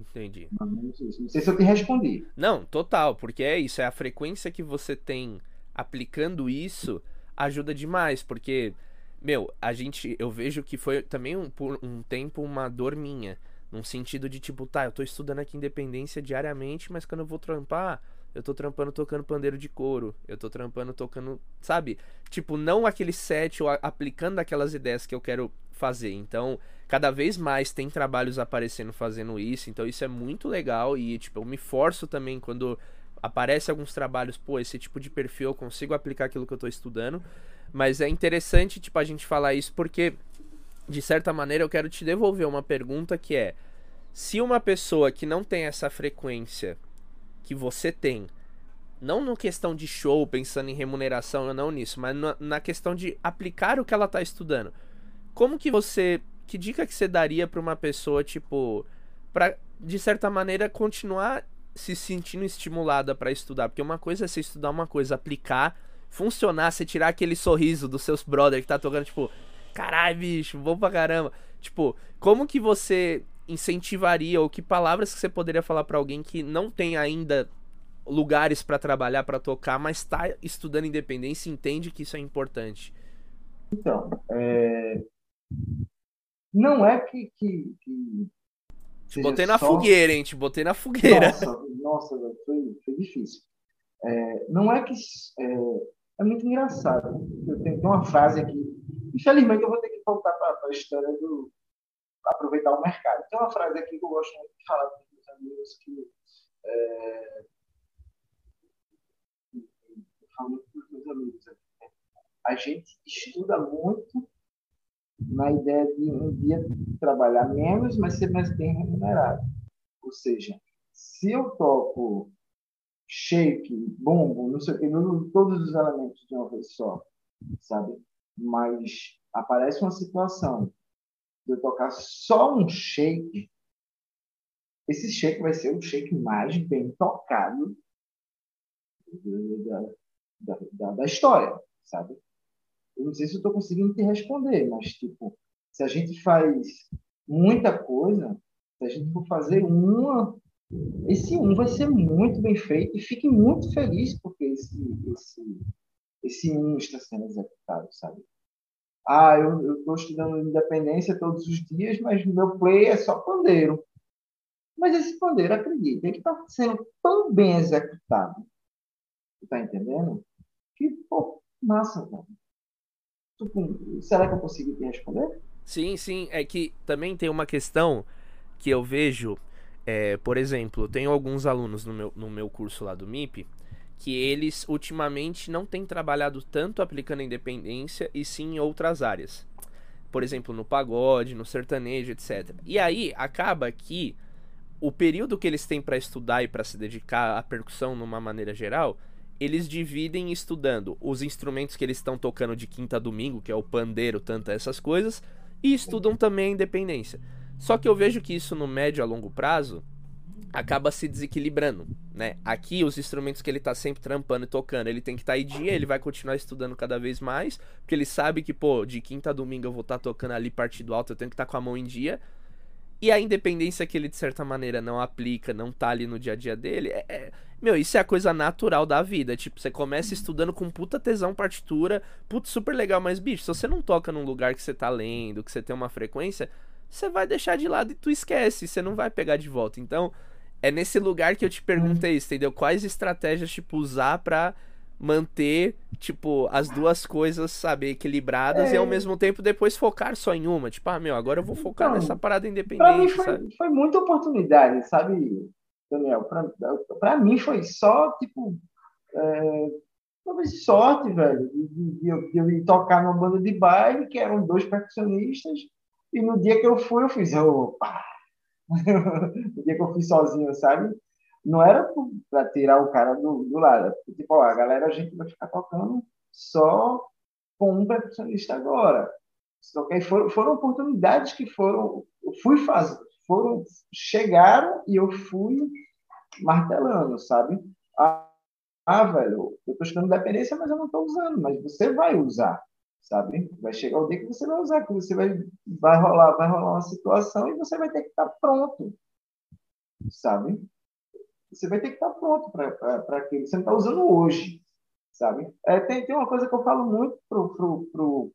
[SPEAKER 1] Entendi.
[SPEAKER 2] Não sei se eu te respondi.
[SPEAKER 1] Não, total, porque é isso, é a frequência que você tem aplicando isso ajuda demais, porque, meu, a gente, eu vejo que foi também um, por um tempo uma dor minha, num sentido de tipo, tá, eu tô estudando aqui independência diariamente, mas quando eu vou trampar, eu tô trampando tocando pandeiro de couro, eu tô trampando tocando, sabe? Tipo, não aquele set ou aplicando aquelas ideias que eu quero fazer. Então, cada vez mais tem trabalhos aparecendo fazendo isso, então isso é muito legal e tipo, eu me forço também quando aparece alguns trabalhos, pô, esse tipo de perfil eu consigo aplicar aquilo que eu estou estudando. Mas é interessante, tipo, a gente falar isso porque, de certa maneira, eu quero te devolver uma pergunta que é: se uma pessoa que não tem essa frequência que você tem, não na questão de show, pensando em remuneração, não nisso, mas na, na questão de aplicar o que ela está estudando, como que você. Que dica que você daria para uma pessoa, tipo, para de certa maneira continuar se sentindo estimulada para estudar. Porque uma coisa é você estudar uma coisa, aplicar, funcionar, você tirar aquele sorriso dos seus brother que tá tocando, tipo, caralho, bicho, bom pra caramba. Tipo, como que você incentivaria ou que palavras que você poderia falar para alguém que não tem ainda lugares para trabalhar, para tocar, mas tá estudando independência e entende que isso é importante?
[SPEAKER 2] Então, é... não é que, que, que
[SPEAKER 1] te botei na só... fogueira, hein? Te botei na fogueira.
[SPEAKER 2] Nossa, nossa foi, foi difícil. É, não é que. É, é, muito engraçado. Eu tenho uma frase aqui. Infelizmente, eu vou ter que voltar para a história do. Aproveitar o mercado. Tem uma frase aqui que eu gosto muito de falar com meus amigos que. É, eu falo muito com os meus amigos. A gente estuda muito na ideia de um dia trabalhar menos, mas ser mais bem remunerado. Ou seja, se eu toco shake, bombo, não sei o que, todos os elementos de uma vez só, sabe? Mas aparece uma situação de eu tocar só um shake, esse shake vai ser o shake mais bem tocado da, da, da, da história, sabe? Eu não sei se eu estou conseguindo te responder, mas, tipo, se a gente faz muita coisa, se a gente for fazer uma, esse um vai ser muito bem feito e fique muito feliz porque esse, esse, esse um está sendo executado, sabe? Ah, eu estou estudando independência todos os dias, mas meu play é só pandeiro. Mas esse pandeiro, acredita, ele está sendo tão bem executado. Tá entendendo? Que, pô, massa, cara. Será que eu consigo te responder?
[SPEAKER 1] Sim, sim. É que também tem uma questão que eu vejo. É, por exemplo, tenho alguns alunos no meu, no meu curso lá do MIP que eles ultimamente não têm trabalhado tanto aplicando a independência e sim em outras áreas. Por exemplo, no pagode, no sertanejo, etc. E aí acaba que o período que eles têm para estudar e para se dedicar à percussão numa maneira geral eles dividem estudando os instrumentos que eles estão tocando de quinta a domingo, que é o pandeiro, tanta essas coisas, e estudam também a independência. Só que eu vejo que isso no médio a longo prazo acaba se desequilibrando, né? Aqui os instrumentos que ele tá sempre trampando e tocando, ele tem que estar tá em dia, ele vai continuar estudando cada vez mais, porque ele sabe que, pô, de quinta a domingo eu vou estar tá tocando ali partido alto, eu tenho que estar tá com a mão em dia. E a independência que ele, de certa maneira, não aplica, não tá ali no dia a dia dele, é, é, meu, isso é a coisa natural da vida. Tipo, você começa estudando com puta tesão partitura, puta super legal, mas, bicho, se você não toca num lugar que você tá lendo, que você tem uma frequência, você vai deixar de lado e tu esquece, você não vai pegar de volta. Então, é nesse lugar que eu te perguntei isso, entendeu? Quais estratégias, tipo, usar pra manter, tipo, as duas coisas, sabe, equilibradas é. e ao mesmo tempo depois focar só em uma. Tipo, ah, meu, agora eu vou focar então, nessa parada independente, pra mim
[SPEAKER 2] foi,
[SPEAKER 1] sabe?
[SPEAKER 2] Foi muita oportunidade, sabe, Daniel? Pra, pra mim foi só, tipo, é, talvez sorte, velho, de, de, de, eu, de eu ir tocar numa banda de baile, que eram dois percussionistas, e no dia que eu fui, eu fiz, opa! no dia que eu fui sozinho, sabe? não era para tirar o cara do, do lado. Tipo, ó, a galera, a gente vai ficar tocando só com um percussionista agora. Que foram, foram oportunidades que foram, fui fazer, foram, chegaram e eu fui martelando, sabe? Ah, ah velho, eu estou estudando dependência, mas eu não estou usando, mas você vai usar, sabe? Vai chegar o dia que você vai usar, que você vai, vai rolar, vai rolar uma situação e você vai ter que estar tá pronto, sabe? você vai ter que estar pronto para aquilo. Você não está usando hoje, sabe? É, tem, tem uma coisa que eu falo muito para pro, pro,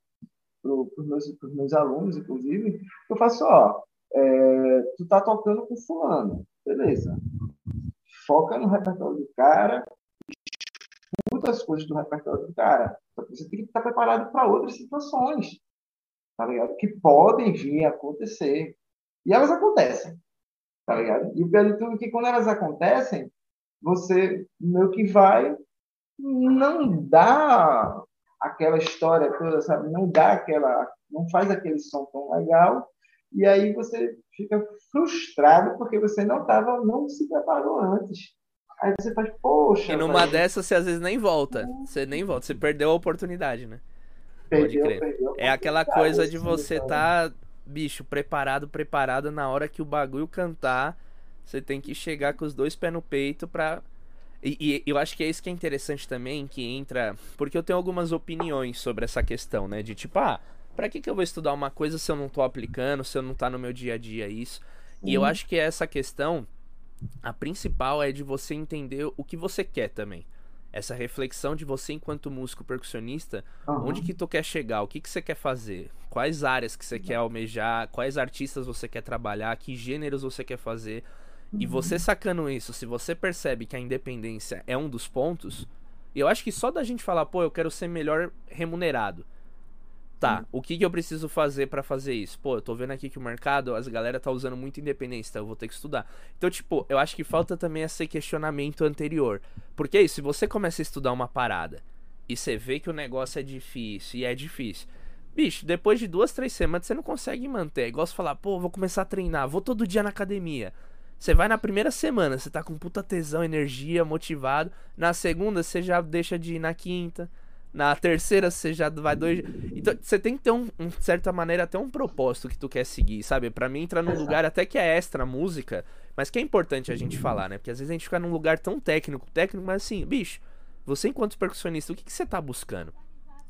[SPEAKER 2] pro, os meus, meus alunos, inclusive, que eu faço, ó, é, tu tá tocando com fulano, beleza. Foca no repertório do cara, escuta as coisas do repertório do cara. Você tem que estar preparado para outras situações, tá ligado? Que podem vir a acontecer. E elas acontecem tá ligado? E o pior de tudo é que quando elas acontecem, você meio que vai, não dá aquela história toda, sabe? Não dá aquela, não faz aquele som tão legal, e aí você fica frustrado porque você não tava, não se preparou antes. Aí você faz, poxa.
[SPEAKER 1] E numa dessas você às vezes nem volta. Você nem volta, você perdeu a oportunidade, né?
[SPEAKER 2] Perdeu, Pode crer.
[SPEAKER 1] É aquela coisa de você tá bicho, preparado, preparado, na hora que o bagulho cantar, você tem que chegar com os dois pés no peito pra. E, e, eu acho que é isso que é interessante também, que entra. Porque eu tenho algumas opiniões sobre essa questão, né? De tipo, ah, pra que, que eu vou estudar uma coisa se eu não tô aplicando, se eu não tá no meu dia a dia isso? Uhum. E eu uhum. acho que essa questão, a principal é de você entender o que você quer também essa reflexão de você enquanto músico percussionista, uhum. onde que tu quer chegar, o que que você quer fazer, quais áreas que você quer almejar, quais artistas você quer trabalhar, que gêneros você quer fazer. Uhum. E você sacando isso, se você percebe que a independência é um dos pontos, eu acho que só da gente falar, pô, eu quero ser melhor remunerado. Tá, o que, que eu preciso fazer para fazer isso? Pô, eu tô vendo aqui que o mercado, as galera tá usando muito independência, então eu vou ter que estudar. Então, tipo, eu acho que falta também esse questionamento anterior. Porque isso, se você começa a estudar uma parada e você vê que o negócio é difícil, e é difícil, bicho, depois de duas, três semanas você não consegue manter. É igual você falar, pô, vou começar a treinar, vou todo dia na academia. Você vai na primeira semana, você tá com puta tesão, energia, motivado. Na segunda, você já deixa de ir na quinta. Na terceira você já vai dois. Então você tem que ter um, um certa maneira até um propósito que tu quer seguir, sabe? Para mim entrar num lugar até que é extra música, mas que é importante a gente falar, né? Porque às vezes a gente fica num lugar tão técnico, técnico, mas assim, bicho, você enquanto percussionista, o que, que você tá buscando?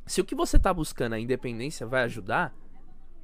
[SPEAKER 1] Se o que você tá buscando a independência vai ajudar,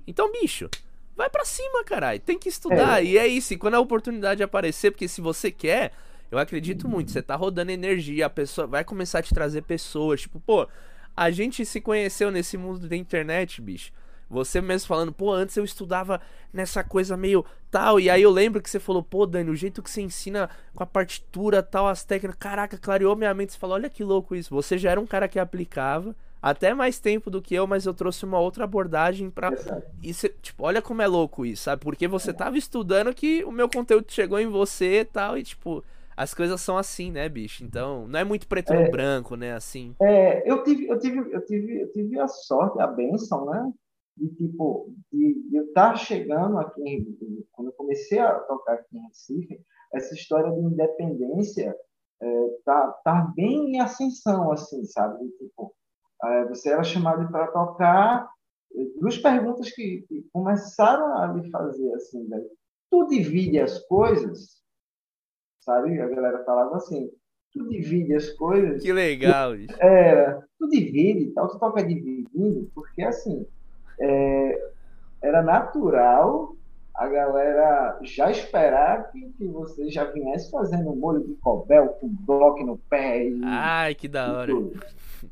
[SPEAKER 1] então, bicho, vai para cima, caralho. Tem que estudar. É. E é isso. E quando a oportunidade aparecer, porque se você quer, eu acredito muito, você tá rodando energia, a pessoa vai começar a te trazer pessoas, tipo, pô, a gente se conheceu nesse mundo da internet, bicho. Você mesmo falando, pô, antes eu estudava nessa coisa meio tal, e aí eu lembro que você falou, pô, Dani, o jeito que você ensina com a partitura, tal, as técnicas, caraca, clareou minha mente. Você falou, olha que louco isso. Você já era um cara que aplicava até mais tempo do que eu, mas eu trouxe uma outra abordagem pra. Isso, tipo, olha como é louco isso, sabe? Porque você tava estudando que o meu conteúdo chegou em você e tal, e tipo, as coisas são assim, né, bicho? Então, não é muito preto é, no branco, né, assim.
[SPEAKER 2] É, eu tive, eu tive, eu tive, eu tive a sorte, a benção, né, de tipo, de, de eu estar chegando aqui, quando eu comecei a tocar aqui em Recife, essa história de independência é, tá, tá bem em ascensão, assim, sabe? Tipo, é, você era chamado para tocar duas perguntas que, que, começaram a me fazer assim, velho. Tu divide as coisas, sabe? A galera falava assim, tu divide as coisas.
[SPEAKER 1] Que legal, isso.
[SPEAKER 2] Era, tu divide e tal, tu toca dividindo, porque assim, é, era natural a galera já esperar que, que você já viesse fazendo um molho de cobel com bloco no pé. E,
[SPEAKER 1] Ai, que da hora.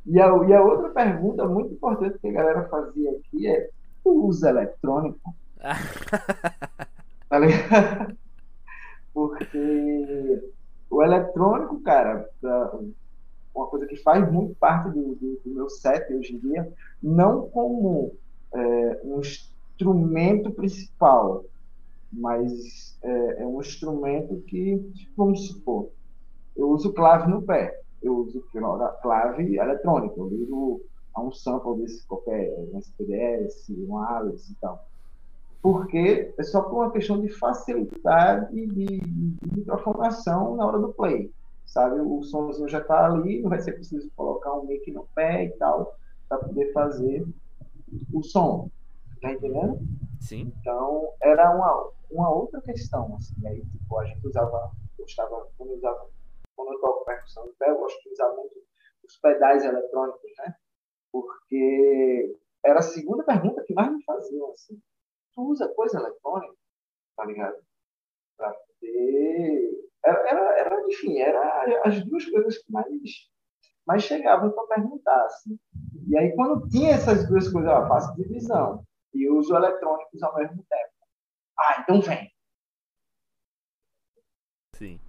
[SPEAKER 2] E a, e a outra pergunta muito importante que a galera fazia aqui é: tu usa eletrônico? tá ligado? Porque o eletrônico, cara, uma coisa que faz muito parte do, do, do meu set hoje em dia, não como é, um instrumento principal, mas é, é, um instrumento que, vamos supor, eu uso clave no pé, eu uso clave eletrônica, eu a um sample desse qualquer um SPDS, um Alex e tal. Porque é só por uma questão de facilidade de, de, microfonação na hora do play. Sabe, o somzinho já está ali, não vai ser preciso colocar um mic no pé e tal, para poder fazer o som. Tá entendendo?
[SPEAKER 1] Sim.
[SPEAKER 2] Então, era uma, uma outra questão. Assim, aí, tipo, a gente usava, gostava, quando eu usava, quando eu toco percussão no pé, eu gosto de usar muito os pedais eletrônicos, né? Porque era a segunda pergunta que mais me faziam, assim. Tu usa coisa eletrônica? Tá ligado? Pra poder... Era, era, era, enfim, era as duas coisas que mais, mais chegavam para perguntar, assim. E aí, quando tinha essas duas coisas, eu faço divisão e uso eletrônicos ao mesmo tempo. Ah, então vem.
[SPEAKER 1] Sim.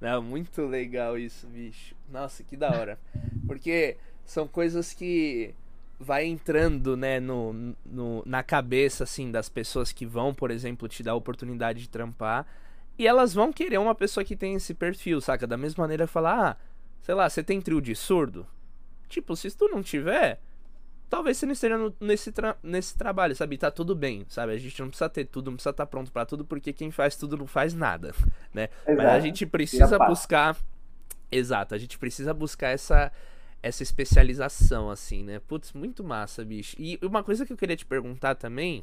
[SPEAKER 1] Não, muito legal isso, bicho. Nossa, que da hora. Porque são coisas que vai entrando, né, no, no, na cabeça, assim, das pessoas que vão, por exemplo, te dar a oportunidade de trampar. E elas vão querer uma pessoa que tem esse perfil, saca? Da mesma maneira, falar, ah, sei lá, você tem trio de surdo? Tipo, se tu não tiver, talvez você não esteja no, nesse, tra nesse trabalho, sabe? Tá tudo bem, sabe? A gente não precisa ter tudo, não precisa estar tá pronto para tudo, porque quem faz tudo não faz nada, né? Exato. Mas a gente precisa buscar. Exato, a gente precisa buscar essa essa especialização, assim, né? Putz, muito massa, bicho. E uma coisa que eu queria te perguntar também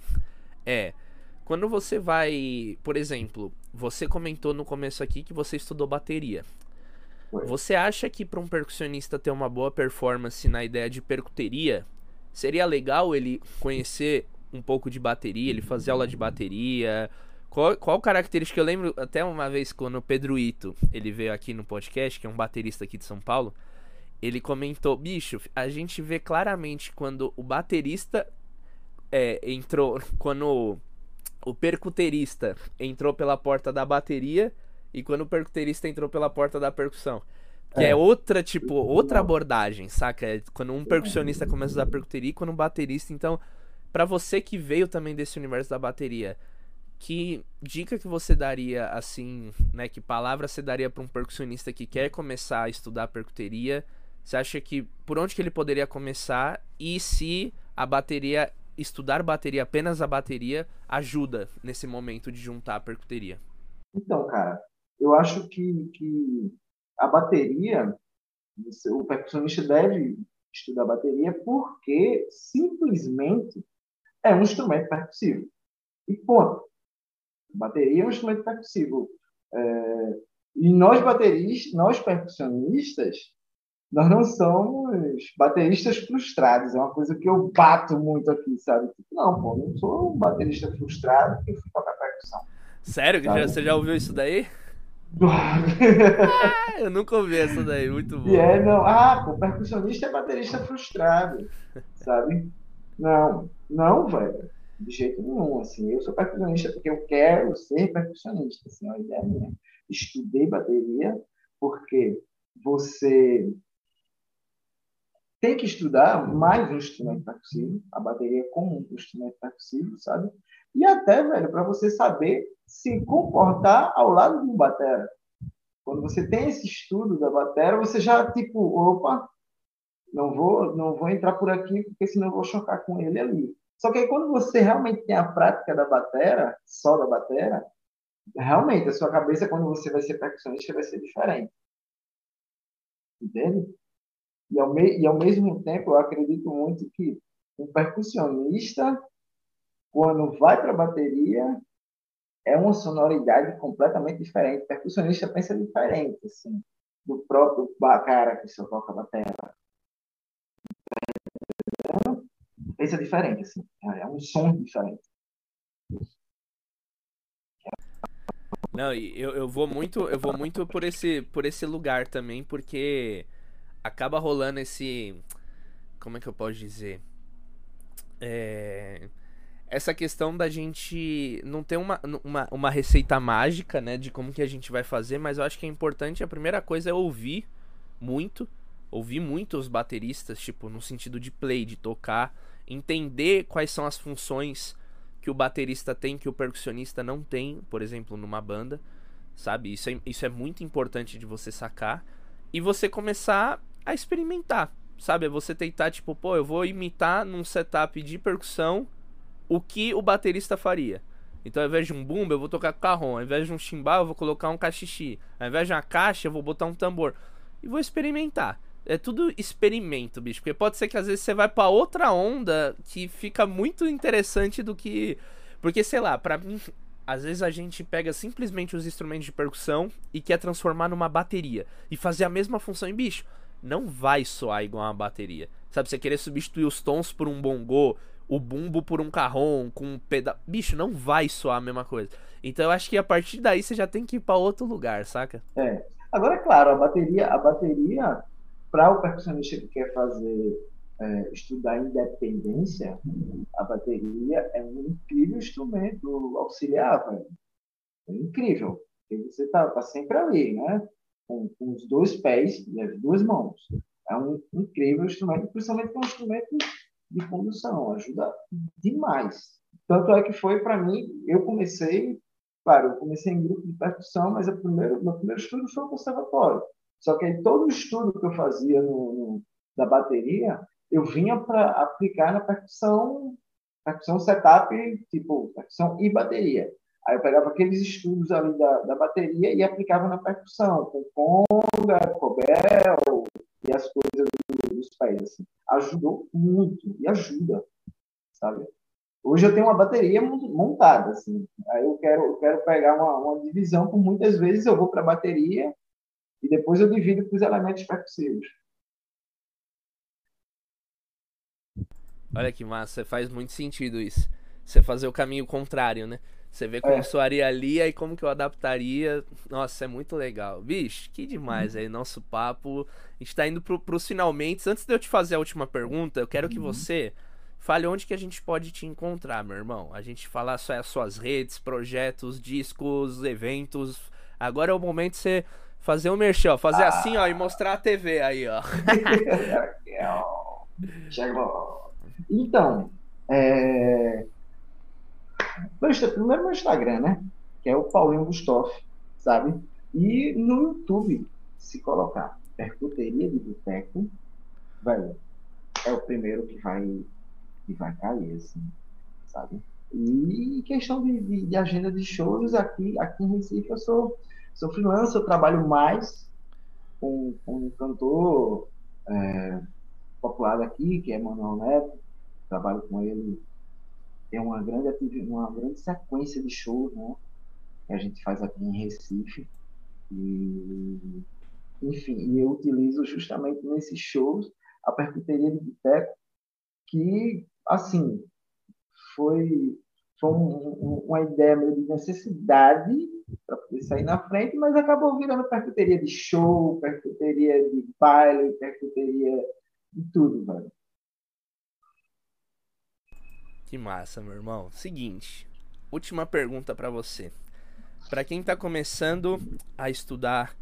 [SPEAKER 1] é. Quando você vai. Por exemplo, você comentou no começo aqui que você estudou bateria. Você acha que para um percussionista ter uma boa performance na ideia de percuteria, seria legal ele conhecer um pouco de bateria, ele fazer aula de bateria. Qual, qual característica? Eu lembro até uma vez quando o Pedro Ito ele veio aqui no podcast, que é um baterista aqui de São Paulo. Ele comentou: bicho, a gente vê claramente quando o baterista é, entrou. Quando o, o percuterista entrou pela porta da bateria e quando o percuterista entrou pela porta da percussão. Que é. é. outra, tipo, outra abordagem, saca? É quando um percussionista começa a usar percuteria e quando um baterista. Então, para você que veio também desse universo da bateria, que dica que você daria, assim, né? Que palavra você daria para um percussionista que quer começar a estudar percuteria? Você acha que por onde que ele poderia começar e se a bateria, estudar bateria, apenas a bateria, ajuda nesse momento de juntar a percuteria?
[SPEAKER 2] Então, cara, eu acho que, que a bateria, o percussionista deve estudar bateria porque simplesmente é um instrumento percussivo. E ponto. bateria é um instrumento percussivo. É, e nós bateristas, nós percussionistas, nós não somos bateristas frustrados. É uma coisa que eu bato muito aqui, sabe? Não, pô, não sou um baterista frustrado que fui tocar percussão.
[SPEAKER 1] Sério? Já, você já ouviu isso daí? ah, eu nunca ouvi essa daí, muito bom.
[SPEAKER 2] E é, não. Ah, pô, percussionista é baterista frustrado, sabe? Não, não, velho. De jeito nenhum, assim. Eu sou percussionista porque eu quero ser percussionista, assim, é uma ideia minha. Estudei bateria porque você tem que estudar mais um instrumento percussivo, a bateria como um instrumento percussivo, sabe? E até, velho, para você saber se comportar ao lado de um batera. Quando você tem esse estudo da batera, você já tipo, opa, não vou, não vou entrar por aqui porque senão eu vou chocar com ele ali. Só que aí quando você realmente tem a prática da batera, só da batera, realmente a sua cabeça quando você vai ser percussionista vai ser diferente. entende? E ao, me, e ao mesmo tempo, eu acredito muito que um percussionista, quando vai para a bateria, é uma sonoridade completamente diferente. O percussionista pensa diferente, assim, do próprio cara que só toca bateria. Pensa diferente, assim, é um som diferente.
[SPEAKER 1] Não, eu, eu vou muito, eu vou muito por esse, por esse lugar também, porque acaba rolando esse. Como é que eu posso dizer? É, essa questão da gente não ter uma, uma, uma receita mágica, né? De como que a gente vai fazer, mas eu acho que é importante. A primeira coisa é ouvir muito. Ouvir muito os bateristas, tipo, no sentido de play, de tocar. Entender quais são as funções que o baterista tem que o percussionista não tem, por exemplo, numa banda. Sabe? Isso é, isso é muito importante de você sacar. E você começar a experimentar, sabe? É você tentar, tipo, pô, eu vou imitar num setup de percussão o que o baterista faria. Então, ao invés de um bumbo, eu vou tocar carrom. Ao invés de um chimbal, eu vou colocar um cachixi. Ao invés de uma caixa, eu vou botar um tambor. E vou experimentar. É tudo experimento, bicho. Porque pode ser que às vezes você vai para outra onda que fica muito interessante do que. Porque, sei lá, pra mim, às vezes a gente pega simplesmente os instrumentos de percussão e quer transformar numa bateria. E fazer a mesma função em bicho não vai soar igual uma bateria. Sabe, você querer substituir os tons por um bongô, o bumbo por um carrom, com um pedal. Bicho, não vai soar a mesma coisa. Então eu acho que a partir daí você já tem que ir para outro lugar, saca?
[SPEAKER 2] É. Agora, é claro, a bateria, a bateria, para o percussionista que quer fazer, é, estudar independência, a bateria é um incrível instrumento auxiliar, velho. É incrível. Porque você tá, tá sempre ali, né? Com, com os dois pés e as duas mãos. É um incrível instrumento, principalmente um instrumento de condução, ajuda demais. Tanto é que foi para mim, eu comecei, claro, eu comecei em grupo de percussão, mas o primeiro, meu primeiro estudo foi o conservatório. Só que aí todo o estudo que eu fazia no, no da bateria, eu vinha para aplicar na percussão, percussão setup, tipo, percussão e bateria. Aí eu pegava aqueles estudos ali da, da bateria e aplicava na percussão, com conga, cobel e as coisas dos pés. Assim. Ajudou muito e ajuda, sabe? Hoje eu tenho uma bateria montada, assim. Aí eu quero, eu quero pegar uma, uma divisão, por muitas vezes eu vou para a bateria e depois eu divido para os elementos percussivos.
[SPEAKER 1] Olha que massa, faz muito sentido isso. Você fazer o caminho contrário, né? Você vê como é. soaria ali e como que eu adaptaria. Nossa, é muito legal. Bicho, que demais uhum. aí, nosso papo. A gente tá indo pro, pros finalmente. Antes de eu te fazer a última pergunta, eu quero que uhum. você fale onde que a gente pode te encontrar, meu irmão. A gente falar só as suas redes, projetos, discos, eventos. Agora é o momento de você fazer um merchan, fazer ah. assim, ó, e mostrar a TV aí, ó.
[SPEAKER 2] Chegou. Então, é primeiro no Instagram, né? Que é o Paulinho Gustoff, sabe? E no YouTube, se colocar percuteria de boteco, velho, é o primeiro que vai, que vai cair, assim, sabe? E questão de, de, de, agenda de shows, aqui, aqui em Recife eu sou, sou freelancer, eu trabalho mais com, com um cantor é, popular aqui, que é Manuel Neto, trabalho com ele tem uma grande, uma grande sequência de shows, né? Que a gente faz aqui em Recife. E, enfim, eu utilizo justamente nesses shows a percuteria de boteco, que, assim, foi, foi um, um, uma ideia meio de necessidade para poder sair na frente, mas acabou virando percuteria de show, percuteria de baile, percuteria de tudo, velho.
[SPEAKER 1] Que massa, meu irmão. Seguinte, última pergunta para você. Para quem tá começando a estudar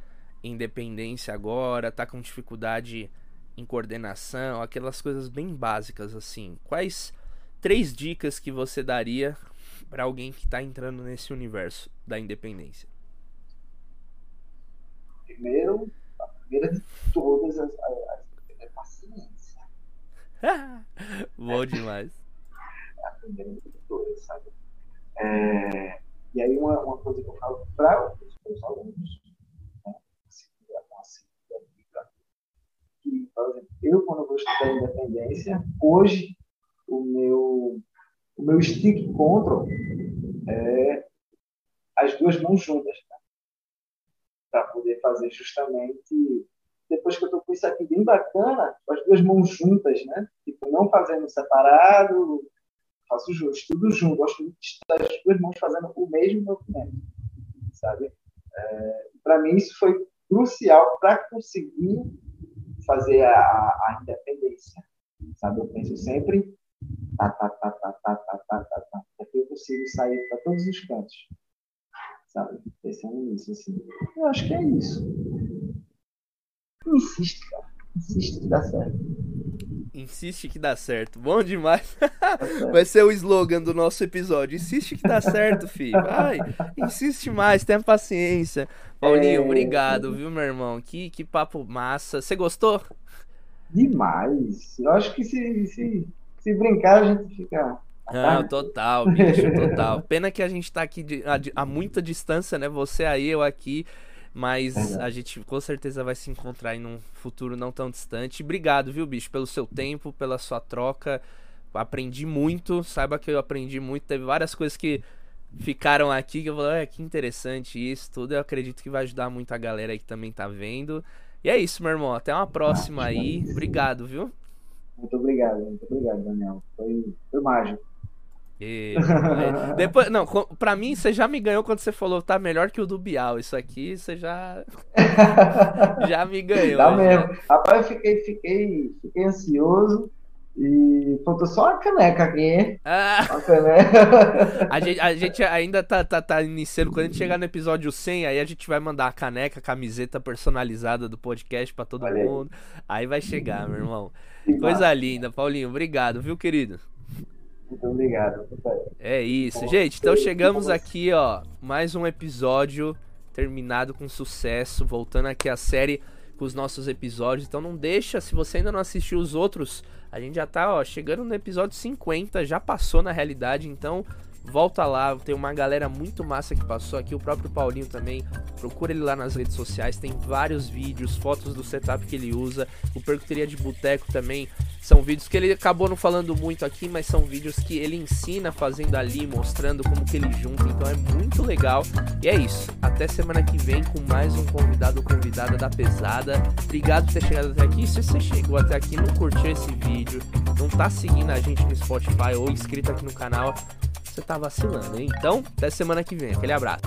[SPEAKER 1] independência agora, tá com dificuldade em coordenação, aquelas coisas bem básicas assim. Quais três dicas que você daria para alguém que tá entrando nesse universo da independência?
[SPEAKER 2] Primeiro, a primeira de todas as, as, é paciência.
[SPEAKER 1] Bom demais
[SPEAKER 2] aprendendo todas, sabe? É, e aí uma, uma coisa que eu falo para os meus alunos, né, uma segunda dica, da independência. Hoje, o meu, o meu stick control é as duas mãos juntas, tá? para poder fazer justamente depois que eu tô com isso aqui bem bacana, com as duas mãos juntas, né? Tipo, não fazendo separado, faço junto, tudo junto. Gosto de estar as duas mãos fazendo o mesmo movimento, sabe? É, para mim isso foi crucial para conseguir fazer a, a, independência, sabe? Eu penso sempre tá, tá, tá, tá, tá, tá, tá, tá, tá, que eu consigo sair para todos os cantos, sabe? Pensando nisso, assim. Eu acho que é isso. Insiste, cara. Insiste que dá certo.
[SPEAKER 1] Insiste que dá certo. Bom demais. Vai ser o slogan do nosso episódio. Insiste que dá certo, filho. Vai. Insiste mais, tenha paciência. Paulinho, é... obrigado, viu, meu irmão? Que, que papo massa. Você gostou?
[SPEAKER 2] Demais. Eu acho que se, se, se brincar, a gente fica.
[SPEAKER 1] Não, total, bicho, total. Pena que a gente tá aqui de, a, a muita distância, né? Você aí, eu aqui. Mas a gente com certeza vai se encontrar em um futuro não tão distante. Obrigado, viu, bicho, pelo seu tempo, pela sua troca. Aprendi muito, saiba que eu aprendi muito. Teve várias coisas que ficaram aqui que eu falei, é que interessante isso, tudo. Eu acredito que vai ajudar muito a galera aí que também tá vendo. E é isso, meu irmão. Até uma próxima ah, aí. Obrigado, viu?
[SPEAKER 2] Muito obrigado, muito obrigado, Daniel. Foi, foi mágico.
[SPEAKER 1] E, é, depois, não, pra mim você já me ganhou quando você falou tá melhor que o do Bial. Isso aqui você já já me ganhou.
[SPEAKER 2] Tá mesmo. Rapaz, eu fiquei, fiquei, fiquei ansioso e faltou só a caneca aqui. Ah. A,
[SPEAKER 1] caneca. a, gente, a gente ainda tá, tá, tá iniciando. Quando a gente chegar no episódio 100, aí a gente vai mandar a caneca, a camiseta personalizada do podcast para todo Olha mundo. Aí. aí vai chegar, meu irmão. Coisa linda, Paulinho. Obrigado, viu, querido?
[SPEAKER 2] Muito obrigado.
[SPEAKER 1] É isso, gente. Então chegamos aqui, ó, mais um episódio terminado com sucesso, voltando aqui a série com os nossos episódios. Então não deixa, se você ainda não assistiu os outros, a gente já tá, ó, chegando no episódio 50, já passou na realidade, então Volta lá, tem uma galera muito massa que passou aqui, o próprio Paulinho também. Procura ele lá nas redes sociais, tem vários vídeos, fotos do setup que ele usa. O Percuteria de Boteco também são vídeos que ele acabou não falando muito aqui, mas são vídeos que ele ensina fazendo ali, mostrando como que ele junta. Então é muito legal. E é isso. Até semana que vem com mais um convidado ou convidada da pesada. Obrigado por ter chegado até aqui. Se você chegou até aqui, não curtiu esse vídeo, não tá seguindo a gente no Spotify ou inscrito aqui no canal, você tá vacilando, hein? Então, até semana que vem. Aquele abraço.